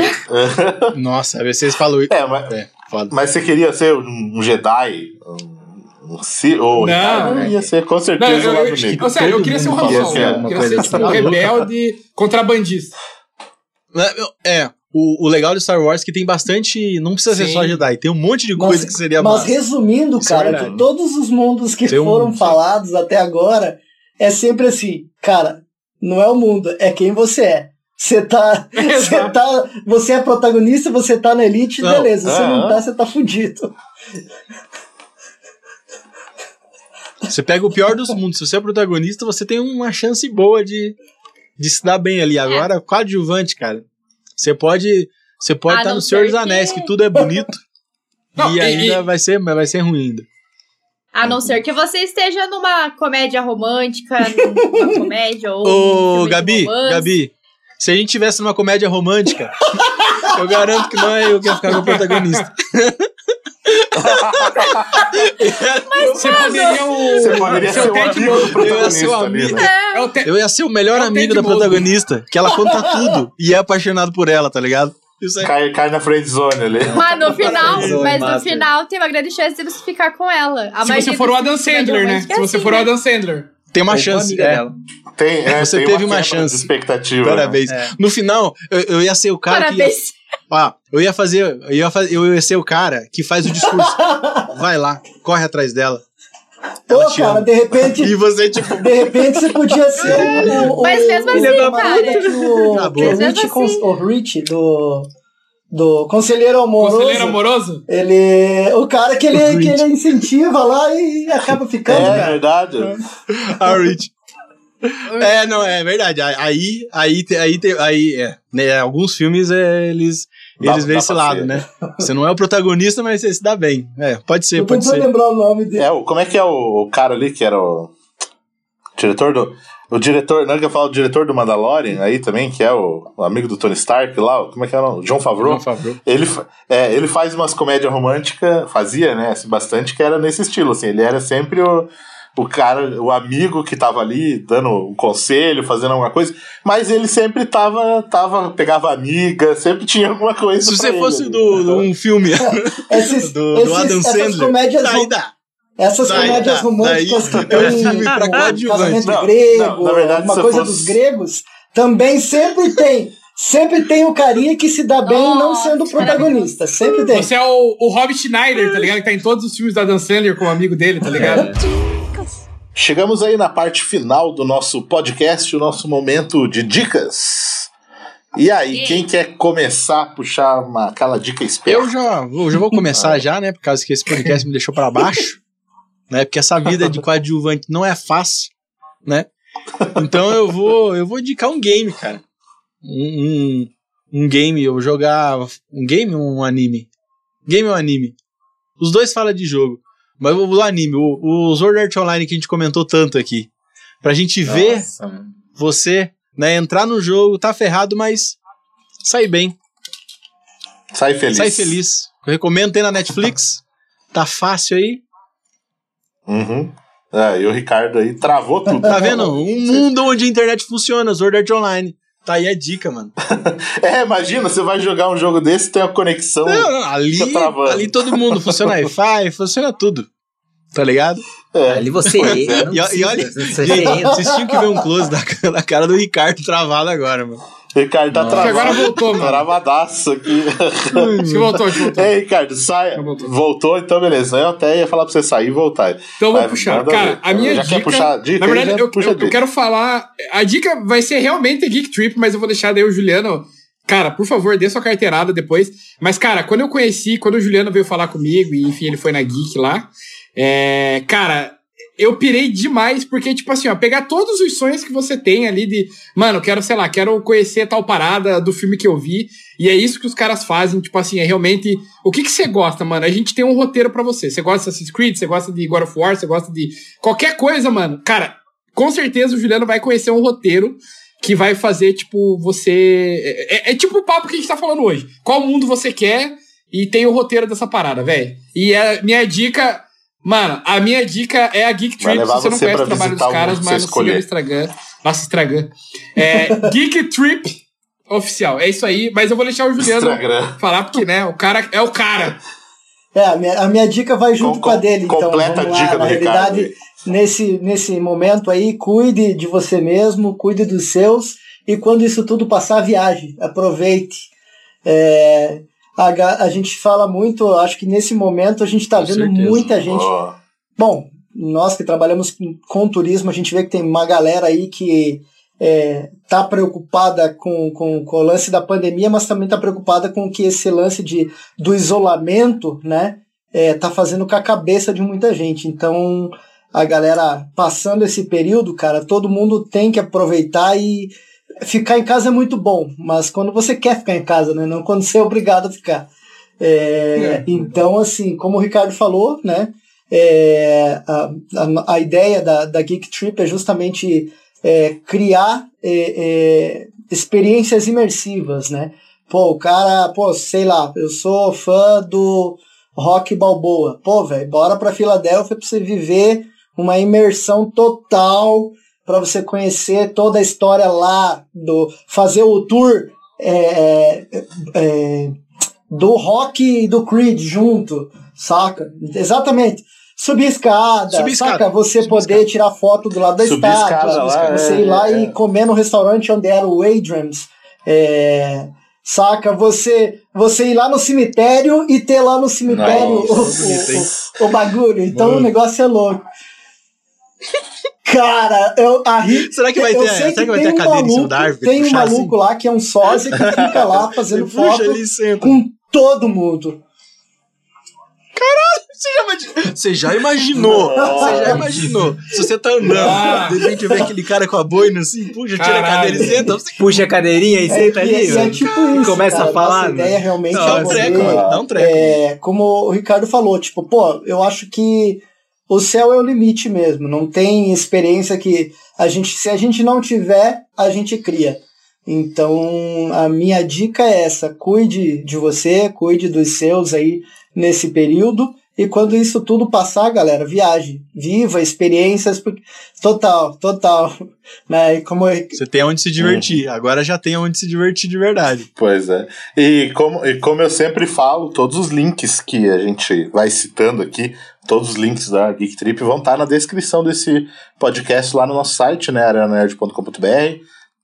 Nossa, aí vocês falam. é, mas, É, foda. mas você queria ser um Jedi? Um, um? Ou Não, é. ia ser com Não, certeza eu, o lado eu, negro. eu, sério, eu queria ser um ser Eu queria ser tipo um maluca. rebelde contrabandista. É, o, o legal de Star Wars é que tem bastante. Não precisa ser Sim. só Jedi, tem um monte de Mas- coisa que seria Mas massa. resumindo, Isso é cara, que todos os mundos que Tem um- foram falados até agora é sempre assim, cara, não é o mundo, é quem você é. Você tá, você tá, você é protagonista, você tá na elite, Não, beleza. Se não aham. tá, você tá fudido. Você pega o pior dos mundos. Se você é protagonista, você tem uma chance boa de, de se dar bem ali. Agora, coadjuvante, cara. Você pode. Você pode estar não no Senhor ser dos Anéis, que- que tudo é bonito. Não, e e- ainda e- vai, ser, vai ser ruim ainda. A não ser que você esteja numa comédia romântica, numa comédia ou. Ô, Gabi, romance. Gabi, se a gente tivesse numa comédia romântica, eu garanto que não é eu que ia ficar com o protagonista. Você poderia o. Você poderia ser o Ted amigo Mosby. do protagonista Eu ia ser o amigo. né? É Eu ia ser o melhor É o amigo da protagonista, que ela conta tudo e é apaixonado por ela, tá ligado? Cai, cai na friend zone ali. Mas no final, mas no final tem uma grande chance de você ficar com ela. A Se você for o dos Adam filmes de Sandler, né? é Se você for o né? Adam Sandler. Tem uma Ou chance. é. dela. Tem, é, Você tem teve uma uma chance. expectativa. né? Parabéns. É. No final, eu, eu ia ser o cara que. Ia, Parabéns. ó, eu ia fazer. Eu ia, fazer, eu ia ser o cara que faz o discurso. Vai lá, corre atrás dela. Ela Pô, te cara, ama. de repente, E você, tipo. de repente você podia ser o, o, Mas mesmo o, assim, o cara. que o, o, Rich, cons- assim. o Rich do, do Conselheiro Amoroso. Conselheiro amoroso? Ele. O cara que ele, que ele incentiva lá e acaba ficando, É cara. verdade. A Rich. É, não, é verdade. Aí, aí, aí, aí, é, né, alguns filmes é, eles, Dá- eles veem esse lado, ser. né? Você não é o protagonista, mas você se dá bem. É, pode ser, Eu pode ser. lembrar o nome dele. É, o, como é que é o, o cara ali que era o diretor do. O diretor, não é que eu falo, o diretor do Mandalorian aí também, que é o, o amigo do Tony Stark lá, como é que é o nome? John Favreau. John Favreau. Ele, é, ele faz umas comédias românticas, fazia, né, assim, bastante, que era nesse estilo, assim, ele era sempre o, o cara, o amigo que tava ali dando um conselho, fazendo alguma coisa, mas ele sempre tava, tava pegava amiga, sempre tinha alguma coisa Se você ele fosse ali. do, do um filme Esses, do, esses- do Adam essas Sandler, comédias, daí dá. Essas daí comédias dá, românticas daí que é um tem coadjuvante. casamento Não, grego, não, verdade, alguma se coisa fosse- dos gregos, também sempre tem. Sempre tem o carinha que se dá bem não Nossa, sendo protagonista. Sempre tem. Você é o, o Rob Schneider, tá ligado? Que tá em todos os filmes do Adam Sandler como amigo dele, tá ligado? Chegamos aí na parte final do nosso podcast, o nosso momento de dicas. E aí, E? quem quer começar a puxar uma, aquela dica esperta? Eu já, vou- já vou começar já, né? Por causa que esse podcast me deixou pra baixo, né? Porque essa vida de coadjuvante não é fácil, né? Então eu vou, eu vou indicar um game, cara. Um, um, um game, eu vou jogar um game ou um anime? Game ou anime? Os dois falam de jogo, mas eu vou do anime, o, o Sword Art Online que a gente comentou tanto aqui. Pra gente ver Nossa, mano. você, né, entrar no jogo, tá ferrado, mas sair bem. Sai feliz. Sai feliz. Eu recomendo, tem na Netflix. Tá fácil aí. Uhum. É, e o Ricardo aí travou tudo. Tá vendo? Um mundo onde a internet funciona, Sword Art Online. Tá aí a dica, mano. É, imagina, você vai jogar um jogo desse, tem uma conexão. Não, não, ali, Tá ali todo mundo funciona Wi-Fi, funciona tudo. Tá ligado? É. Ali você é. E, e precisa, olha, você gente, vocês tinham que ver um close da, da cara do Ricardo travado agora, mano. Ricardo tá travado. Agora voltou, mano. Travadaço aqui. Acho que voltou, acho voltou. Ei, Ricardo, sai. Voltou. Voltou, então beleza. Eu até ia falar pra você sair e voltar. Então vou puxar. Cara, ver. a minha Já dica. quer puxar a dica? Na verdade, eu, eu- eu quero falar. A dica vai ser realmente Geek Trip, mas eu vou deixar daí o Juliano. Cara, por favor, dê sua carteirada depois. Mas, cara, quando eu conheci, quando o Juliano veio falar comigo, e enfim, ele foi na Geek lá. É, cara, eu pirei demais, porque, tipo assim, ó, pegar todos os sonhos que você tem ali de, mano, quero, sei lá, quero conhecer tal parada do filme que eu vi, e é isso que os caras fazem, tipo assim, é realmente. O que que você gosta, mano? A gente tem um roteiro para você. Você gosta de Assassin's Creed, você gosta de God of War, você gosta de qualquer coisa, mano. Cara, com certeza o Juliano vai conhecer um roteiro que vai fazer, tipo, você. É, é, é tipo o papo que a gente tá falando hoje. Qual mundo você quer e tem o roteiro dessa parada, velho. E a minha dica. Mano, a minha dica é a Geek Trip. Se você não você conhece o trabalho dos o caras, mas siga no. Instagram. Nossa, Instagram. É Geek Trip Oficial. É isso aí, mas eu vou deixar o Juliano Instagram. falar, porque, né, o cara é o cara. É, a minha, a minha dica vai junto Com- com, a dele, então. completa Vamos a dica lá. do Na Ricardo realidade, aí. nesse, nesse momento aí, cuide de você mesmo, cuide dos seus, e quando isso tudo passar, viaje, aproveite. É, a, a gente fala muito, acho que nesse momento a gente está vendo certeza. muita gente Ó, Bom, nós que trabalhamos com, com turismo, a gente vê que tem uma galera aí que está preocupada com, com, com o lance da pandemia, mas também está preocupada com que esse lance de, do isolamento, né, está fazendo com a cabeça de muita gente. Então, a galera passando esse período, cara, todo mundo tem que aproveitar e ficar em casa é muito bom, mas quando você quer ficar em casa, né, não quando você é obrigado a ficar. É, Então, assim, como o Ricardo falou, né, é, a, a, a ideia da, da Geek Trip é justamente é, criar é, é, experiências imersivas, né? Pô, o cara, pô, sei lá, eu sou fã do Rock Balboa. Pô, velho, bora pra Filadélfia pra você viver uma imersão total, pra você conhecer toda a história lá, do fazer o tour é, é, do rock e do Creed junto, saca? Exatamente. Subir escada, Subir saca? escada. Você Subir poder tirar foto do lado da Subir estátua, escada lá, você é, ir lá é. e comer no restaurante onde era o Adrian's, é, saca? Você, você ir lá no cemitério e ter lá no cemitério Nossa, o, o- o- o bagulho. Então Mano. o negócio é louco. Cara, eu, a ri- Será que vai ter- será que vai ter a um cadeira em cima maluco- da árvore, Tem um assim? maluco lá que é um sósia que fica lá fazendo foto ali senta. com todo mundo. Você já imagi- Você já imaginou? Você já imaginou? Se você tá andando, Ah. de repente vê aquele cara com a boina assim, puxa, tira a Caralho. cadeira e senta. Você... Puxa a cadeirinha e senta é, ali, e, e é ó. tipo E isso. começa cara. a falar, Nossa né? ideia realmente Não, dá é um treco, mano, dá um treco. é, como o Ricardo falou, tipo, pô, eu acho que o céu é o limite mesmo. Não tem experiência que a gente, se a gente não tiver, a gente cria. Então, a minha dica é essa: cuide de você, cuide dos seus aí nesse período. E quando isso tudo passar, galera, viaje, viva experiências, total, total. Né? E como Você tem onde se divertir. Agora já tem onde se divertir de verdade. Pois é. E como, e como eu sempre falo, todos os links que a gente vai citando aqui, todos os links da Geek Trip vão estar na descrição desse podcast lá no nosso site, né, aranerd.com.br.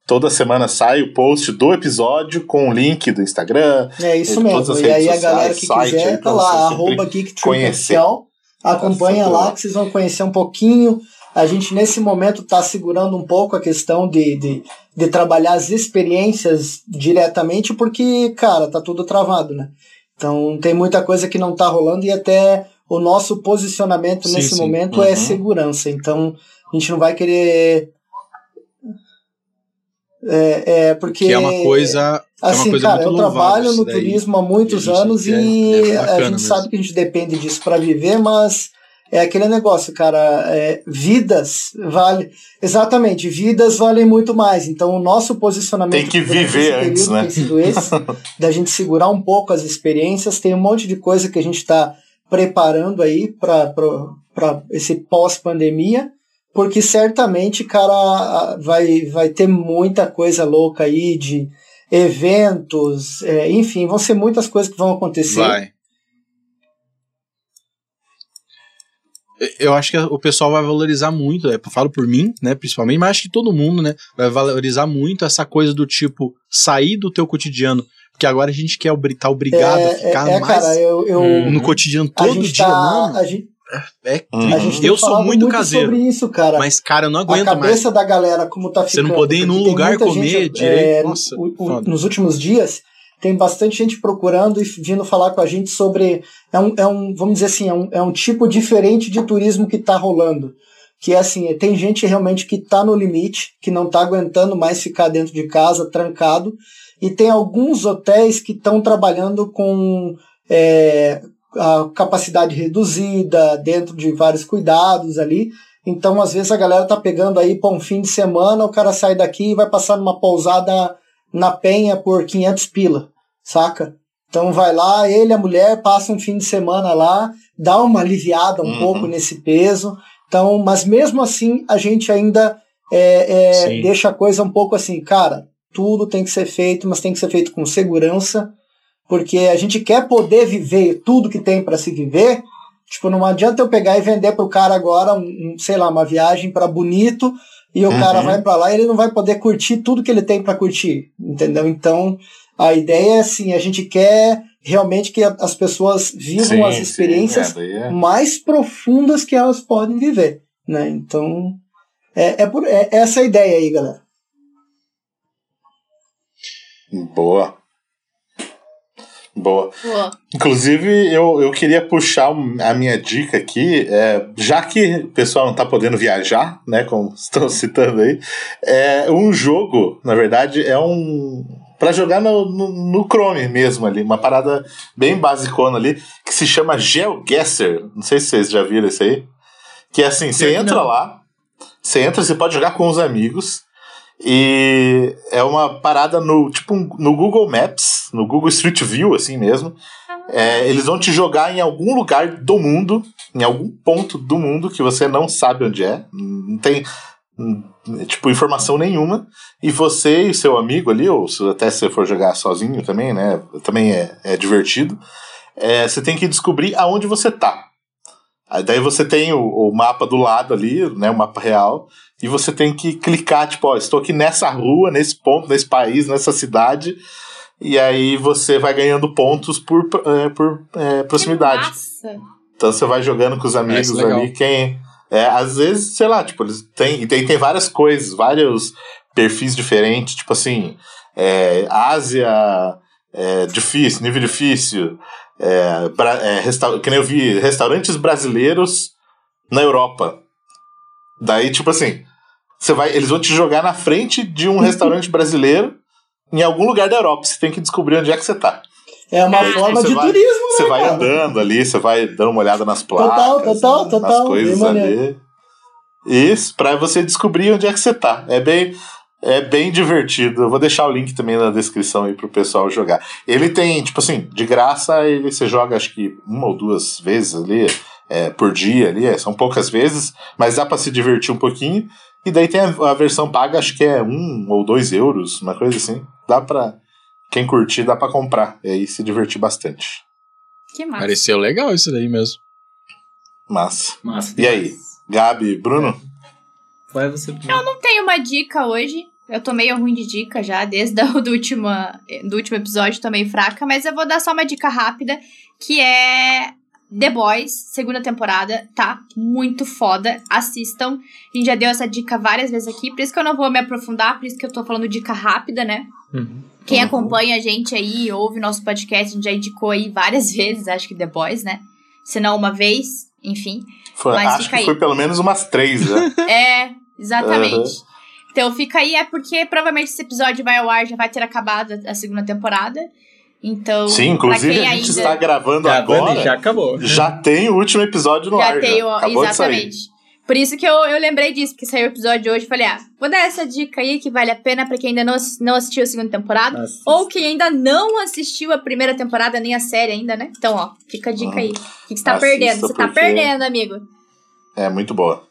Toda semana sai o post do episódio com o link do Instagram. É isso mesmo. E aí redes a galera sociais, que site quiser, tá lá, arroba. Oficial. Acompanha lá que vocês vão conhecer um pouquinho. A gente, nesse momento, está segurando um pouco a questão de, de, de trabalhar as experiências diretamente, porque, cara, tá tudo travado, né? Então tem muita coisa que não tá rolando e até o nosso posicionamento Sim, nesse sim. momento é Uhum. segurança. Então a gente não vai querer. É, é porque. Que é uma coisa. é uma Assim, coisa cara, eu louvável trabalho isso no daí. turismo há muitos gente anos quer- e é a gente mesmo. sabe que a gente depende disso para viver, mas é aquele negócio, cara, é, vidas vale exatamente, vidas valem muito mais. Então o nosso posicionamento Tem que viver antes, período né? esse, da gente segurar um pouco as experiências, tem um monte de coisa que a gente está preparando aí para esse pós-pandemia. Porque certamente, cara, a- vai, vai ter muita coisa louca aí de eventos, é, enfim, vão ser muitas coisas que vão acontecer. Vai. Eu acho que o pessoal vai valorizar muito, é, eu falo por mim, né, principalmente, mas acho que todo mundo, né, vai valorizar muito essa coisa do tipo sair do teu cotidiano, porque agora a gente quer tá obrigado a É, ficar é, é, mais cara, eu, eu, Hum, no cotidiano a todo gente dia, tá, mano. a gente, É, Hum. a gente tem eu sou falado muito caseiro, sobre isso, cara. mas cara, eu não a aguento mais. cabeça da galera como tá Você ficando. não poder ir num lugar comer gente, direito, é, nossa, o- o- nos últimos dias tem bastante gente procurando e vindo falar com a gente sobre é um, é um vamos dizer assim é um, é um tipo diferente de turismo que está rolando que é assim, tem gente realmente que está no limite, que não está aguentando mais ficar dentro de casa, trancado, e tem alguns hotéis que estão trabalhando com é, a capacidade reduzida, dentro de vários cuidados ali. Então, às vezes, a galera tá pegando aí para um fim de semana, o cara sai daqui e vai passar numa pousada na Penha por 500 pila, saca? Então vai lá, ele a mulher passam um fim de semana lá, dá uma aliviada um uhum. pouco nesse peso. Então, mas mesmo assim, a gente ainda é, é, deixa a coisa um pouco assim, cara, tudo tem que ser feito, mas tem que ser feito com segurança, porque a gente quer poder viver tudo que tem para se viver. Tipo, não adianta eu pegar e vender pro cara agora, um, sei lá, uma viagem para Bonito e o uhum. cara vai para lá e ele não vai poder curtir tudo que ele tem para curtir, entendeu? Então, a ideia é assim, a gente quer realmente que as pessoas vivam sim, as experiências sim, é, é. mais profundas que elas podem viver, né? Então, é, é, por, é essa a ideia aí, galera. Boa. Boa. Boa. Inclusive, eu, eu queria puxar a minha dica aqui, é, já que o pessoal não está podendo viajar, né, como estão citando aí, é um jogo, na verdade, é um. para jogar no, no, no, Chrome mesmo ali, uma parada bem basicona ali, que se chama GeoGuessr. Não sei se vocês já viram isso aí. Que é assim, você entra não. lá, você entra, você pode jogar com os amigos. E é uma parada no tipo no Google Maps, no Google Street View, assim mesmo. É, eles vão te jogar em algum lugar do mundo, em algum ponto do mundo que você não sabe onde é, não tem tipo informação nenhuma. E você e seu amigo ali, ou até se você for jogar sozinho também, né? Também é, é divertido. É, você tem que descobrir aonde você tá. Aí daí você tem o, o, mapa do lado ali, né, o mapa real, e você tem que clicar, tipo, ó, estou aqui nessa rua, nesse ponto, nesse país, nessa cidade, e aí você vai ganhando pontos por, é, por é, proximidade. Então você vai jogando com os amigos ali, quem... É, às vezes, sei lá, tipo, eles têm, tem, tem várias coisas, vários perfis diferentes, tipo assim, é, Ásia, é, difícil, nível difícil, é, é, resta que nem eu vi, restaurantes brasileiros na Europa. Daí, tipo assim, você vai, eles vão te jogar na frente de um restaurante brasileiro em algum lugar da Europa. Você tem que descobrir onde é que você tá. É uma forma de vai, turismo, né? Você vai andando ali, você vai dando uma olhada nas placas, total, total, né, total, nas coisas ali. Isso, pra você descobrir onde é que você tá. É bem. É bem divertido. Eu vou deixar o link também na descrição aí pro pessoal jogar. Ele tem, tipo assim, de graça, ele você joga acho que uma ou duas vezes ali é, por dia ali, é, são poucas vezes, mas dá para se divertir um pouquinho. E daí tem a, a, versão paga, acho que é um ou dois euros, uma coisa assim. Dá pra. Quem curtir, dá para comprar. E aí se divertir bastante. Que massa. Pareceu legal isso daí mesmo. Massa. Massa. E aí, Gabi, Bruno? Vai você. Eu não tenho uma dica hoje. Eu tô meio ruim de dica já, desde o do último, do último episódio, tô meio fraca, mas eu vou dar só uma dica rápida, que é The Boys, segunda temporada, tá muito foda. Assistam. A gente já deu essa dica várias vezes aqui, por isso que eu não vou me aprofundar, por isso que eu tô falando dica rápida, né? Uhum. Quem uhum. acompanha a gente aí, ouve nosso podcast, a gente já indicou aí várias vezes, acho que The Boys, né? Se não uma vez, enfim. Foi, acho que aí. foi pelo menos umas três, né? é, exatamente. Uhum. Então fica aí, é porque provavelmente esse episódio vai ao ar, já vai ter acabado a segunda temporada. Então. Sim, inclusive a gente ainda... está gravando, gravando agora. já acabou. Já tem o último episódio no já ar. Tem o... Exatamente. Por isso que eu, eu lembrei disso, porque saiu o episódio hoje e falei, ah, vou dar essa dica aí que vale a pena para quem ainda não, não assistiu a segunda temporada. Nossa. Ou quem ainda não assistiu a primeira temporada, nem a série ainda, né? Então, ó, fica a dica aí. O que, que você tá perdendo? Você tá perdendo, amigo. É muito boa.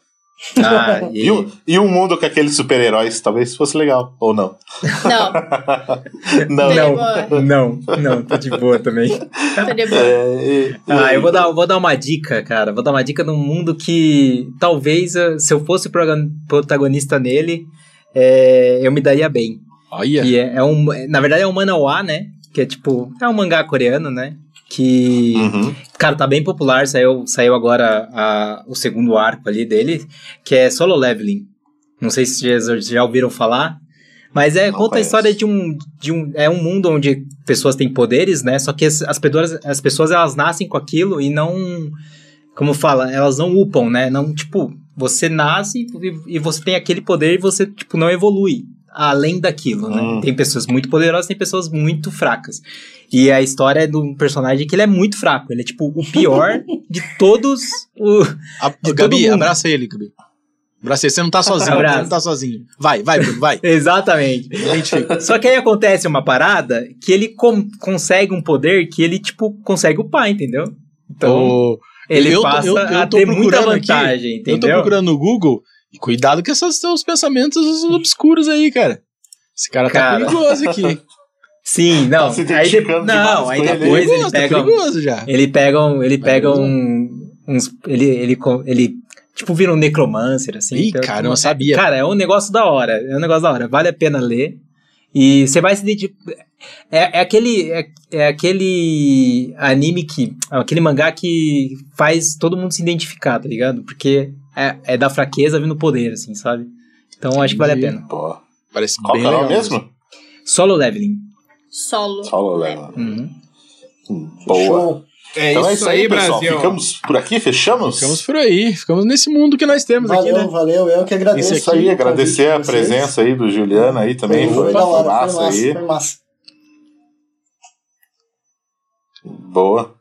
Ah, e... E, um, e um mundo com aqueles super-heróis talvez fosse legal, ou não? Não. não, não, não, não, tô de boa também. tô de boa. É, e, ah, eu vou dar, vou dar uma dica, cara. Vou dar uma dica num mundo que talvez se eu fosse protagonista nele, é, eu me daria bem. Olha. Que é, é um, na verdade é um manhwa, né? Que é tipo, é um mangá coreano, né? Que, uhum. cara, tá bem popular, saiu, saiu agora a, o segundo arco ali dele, que é Solo Leveling. Não sei se vocês já ouviram falar, mas é, conta conheço. a história de um, de um. É um mundo onde pessoas têm poderes, né? Só que as, as, pessoas, as pessoas elas nascem com aquilo e não. Como fala, elas não upam, né? Não, tipo, Você nasce e, e você tem aquele poder e você, tipo, não evolui além daquilo, né? Hum. Tem pessoas muito poderosas, tem pessoas muito fracas. E a história é de um personagem que ele é muito fraco. Ele é, tipo, o pior de todos o... A, De Gabi, todo mundo. abraça ele, Gabi. Abraça ele, você não tá sozinho, Abraço. você não tá sozinho. Vai, vai, Bruno, vai. Exatamente. Só que aí acontece uma parada que ele com- consegue um poder que ele, tipo, consegue o pai, entendeu? Então, ele eu tô- passa eu- eu a tô ter muita procurando aqui, vantagem, Eu tô entendeu? procurando no Google e cuidado com esses seus pensamentos obscuros aí, cara. Esse cara, Cara. tá perigoso aqui. Sim, não. Tá aí de- não, aí ele. depois ele perigoso, pega, tá perigoso já. ele pega um, ele pega um, uns, ele, ele, ele, tipo, vira um necromancer, assim. Ih, então, cara, eu não sabia. Cara, é um negócio da hora, é um negócio da hora, vale a pena ler. E você vai se identificar. É, é aquele. É, é aquele anime que. Aquele mangá que faz todo mundo se identificar, tá ligado? Porque é, é da fraqueza vindo poder, assim, sabe? Então acho que vale a pena. Pô. Parece Qual bem é legal mesmo? Solo leveling. Solo. Solo Level. Uhum. Boa. Show. É Então é isso aí, pessoal. Brasil. Ficamos por aqui, fechamos? Ficamos por aí, ficamos nesse mundo que nós temos aqui, Valeu, né? valeu. Eu que agradeço. Isso aí, agradecer a presença aí do Juliano aí também. Foi, Foi, foi da hora, foi massa massa, aí. foi massa. Boa.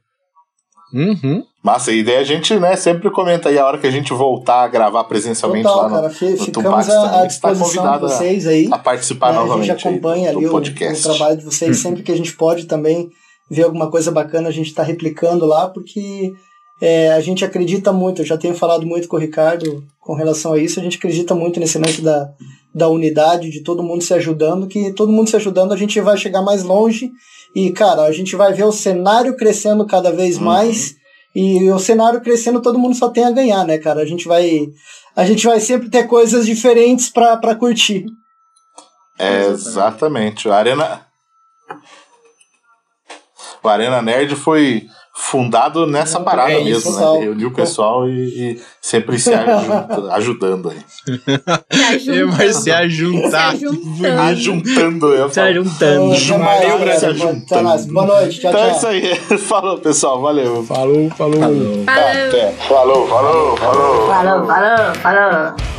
Uhum. Massa, e daí a gente, né, sempre comenta aí a hora que a gente voltar a gravar presencialmente Total, lá no, cara. no Ficamos à, tá disposição de a- vocês aí. a participar a novamente gente acompanha aí ali o, podcast. o trabalho de vocês sempre que a gente pode também ver alguma coisa bacana, a gente está replicando lá, porque é, a gente acredita muito, eu já tenho falado muito com o Ricardo com relação a isso, a gente acredita muito nesse lance da, da unidade, de todo mundo se ajudando, que todo mundo se ajudando a gente vai chegar mais longe e, cara, a gente vai ver o cenário crescendo cada vez Uhum. mais e o cenário crescendo todo mundo só tem a ganhar, né, cara? A gente vai a gente vai sempre ter coisas diferentes pra pra curtir. É, exatamente. O Arena. O Arena Nerd foi fundado nessa É parada isso, mesmo, né? Reuniu o pessoal e, e sempre se aju- ajudando aí. Se E vai se ajuntar. Se ajuntando. Ajuntando, eu Se falo. ajuntando. Valeu, Brasil. Boa noite, tchau, Então é tchau. isso aí. Falou, pessoal. Valeu. Falou, falou. Falou. Até. Falou, falou, falou. Falou, falou, falou.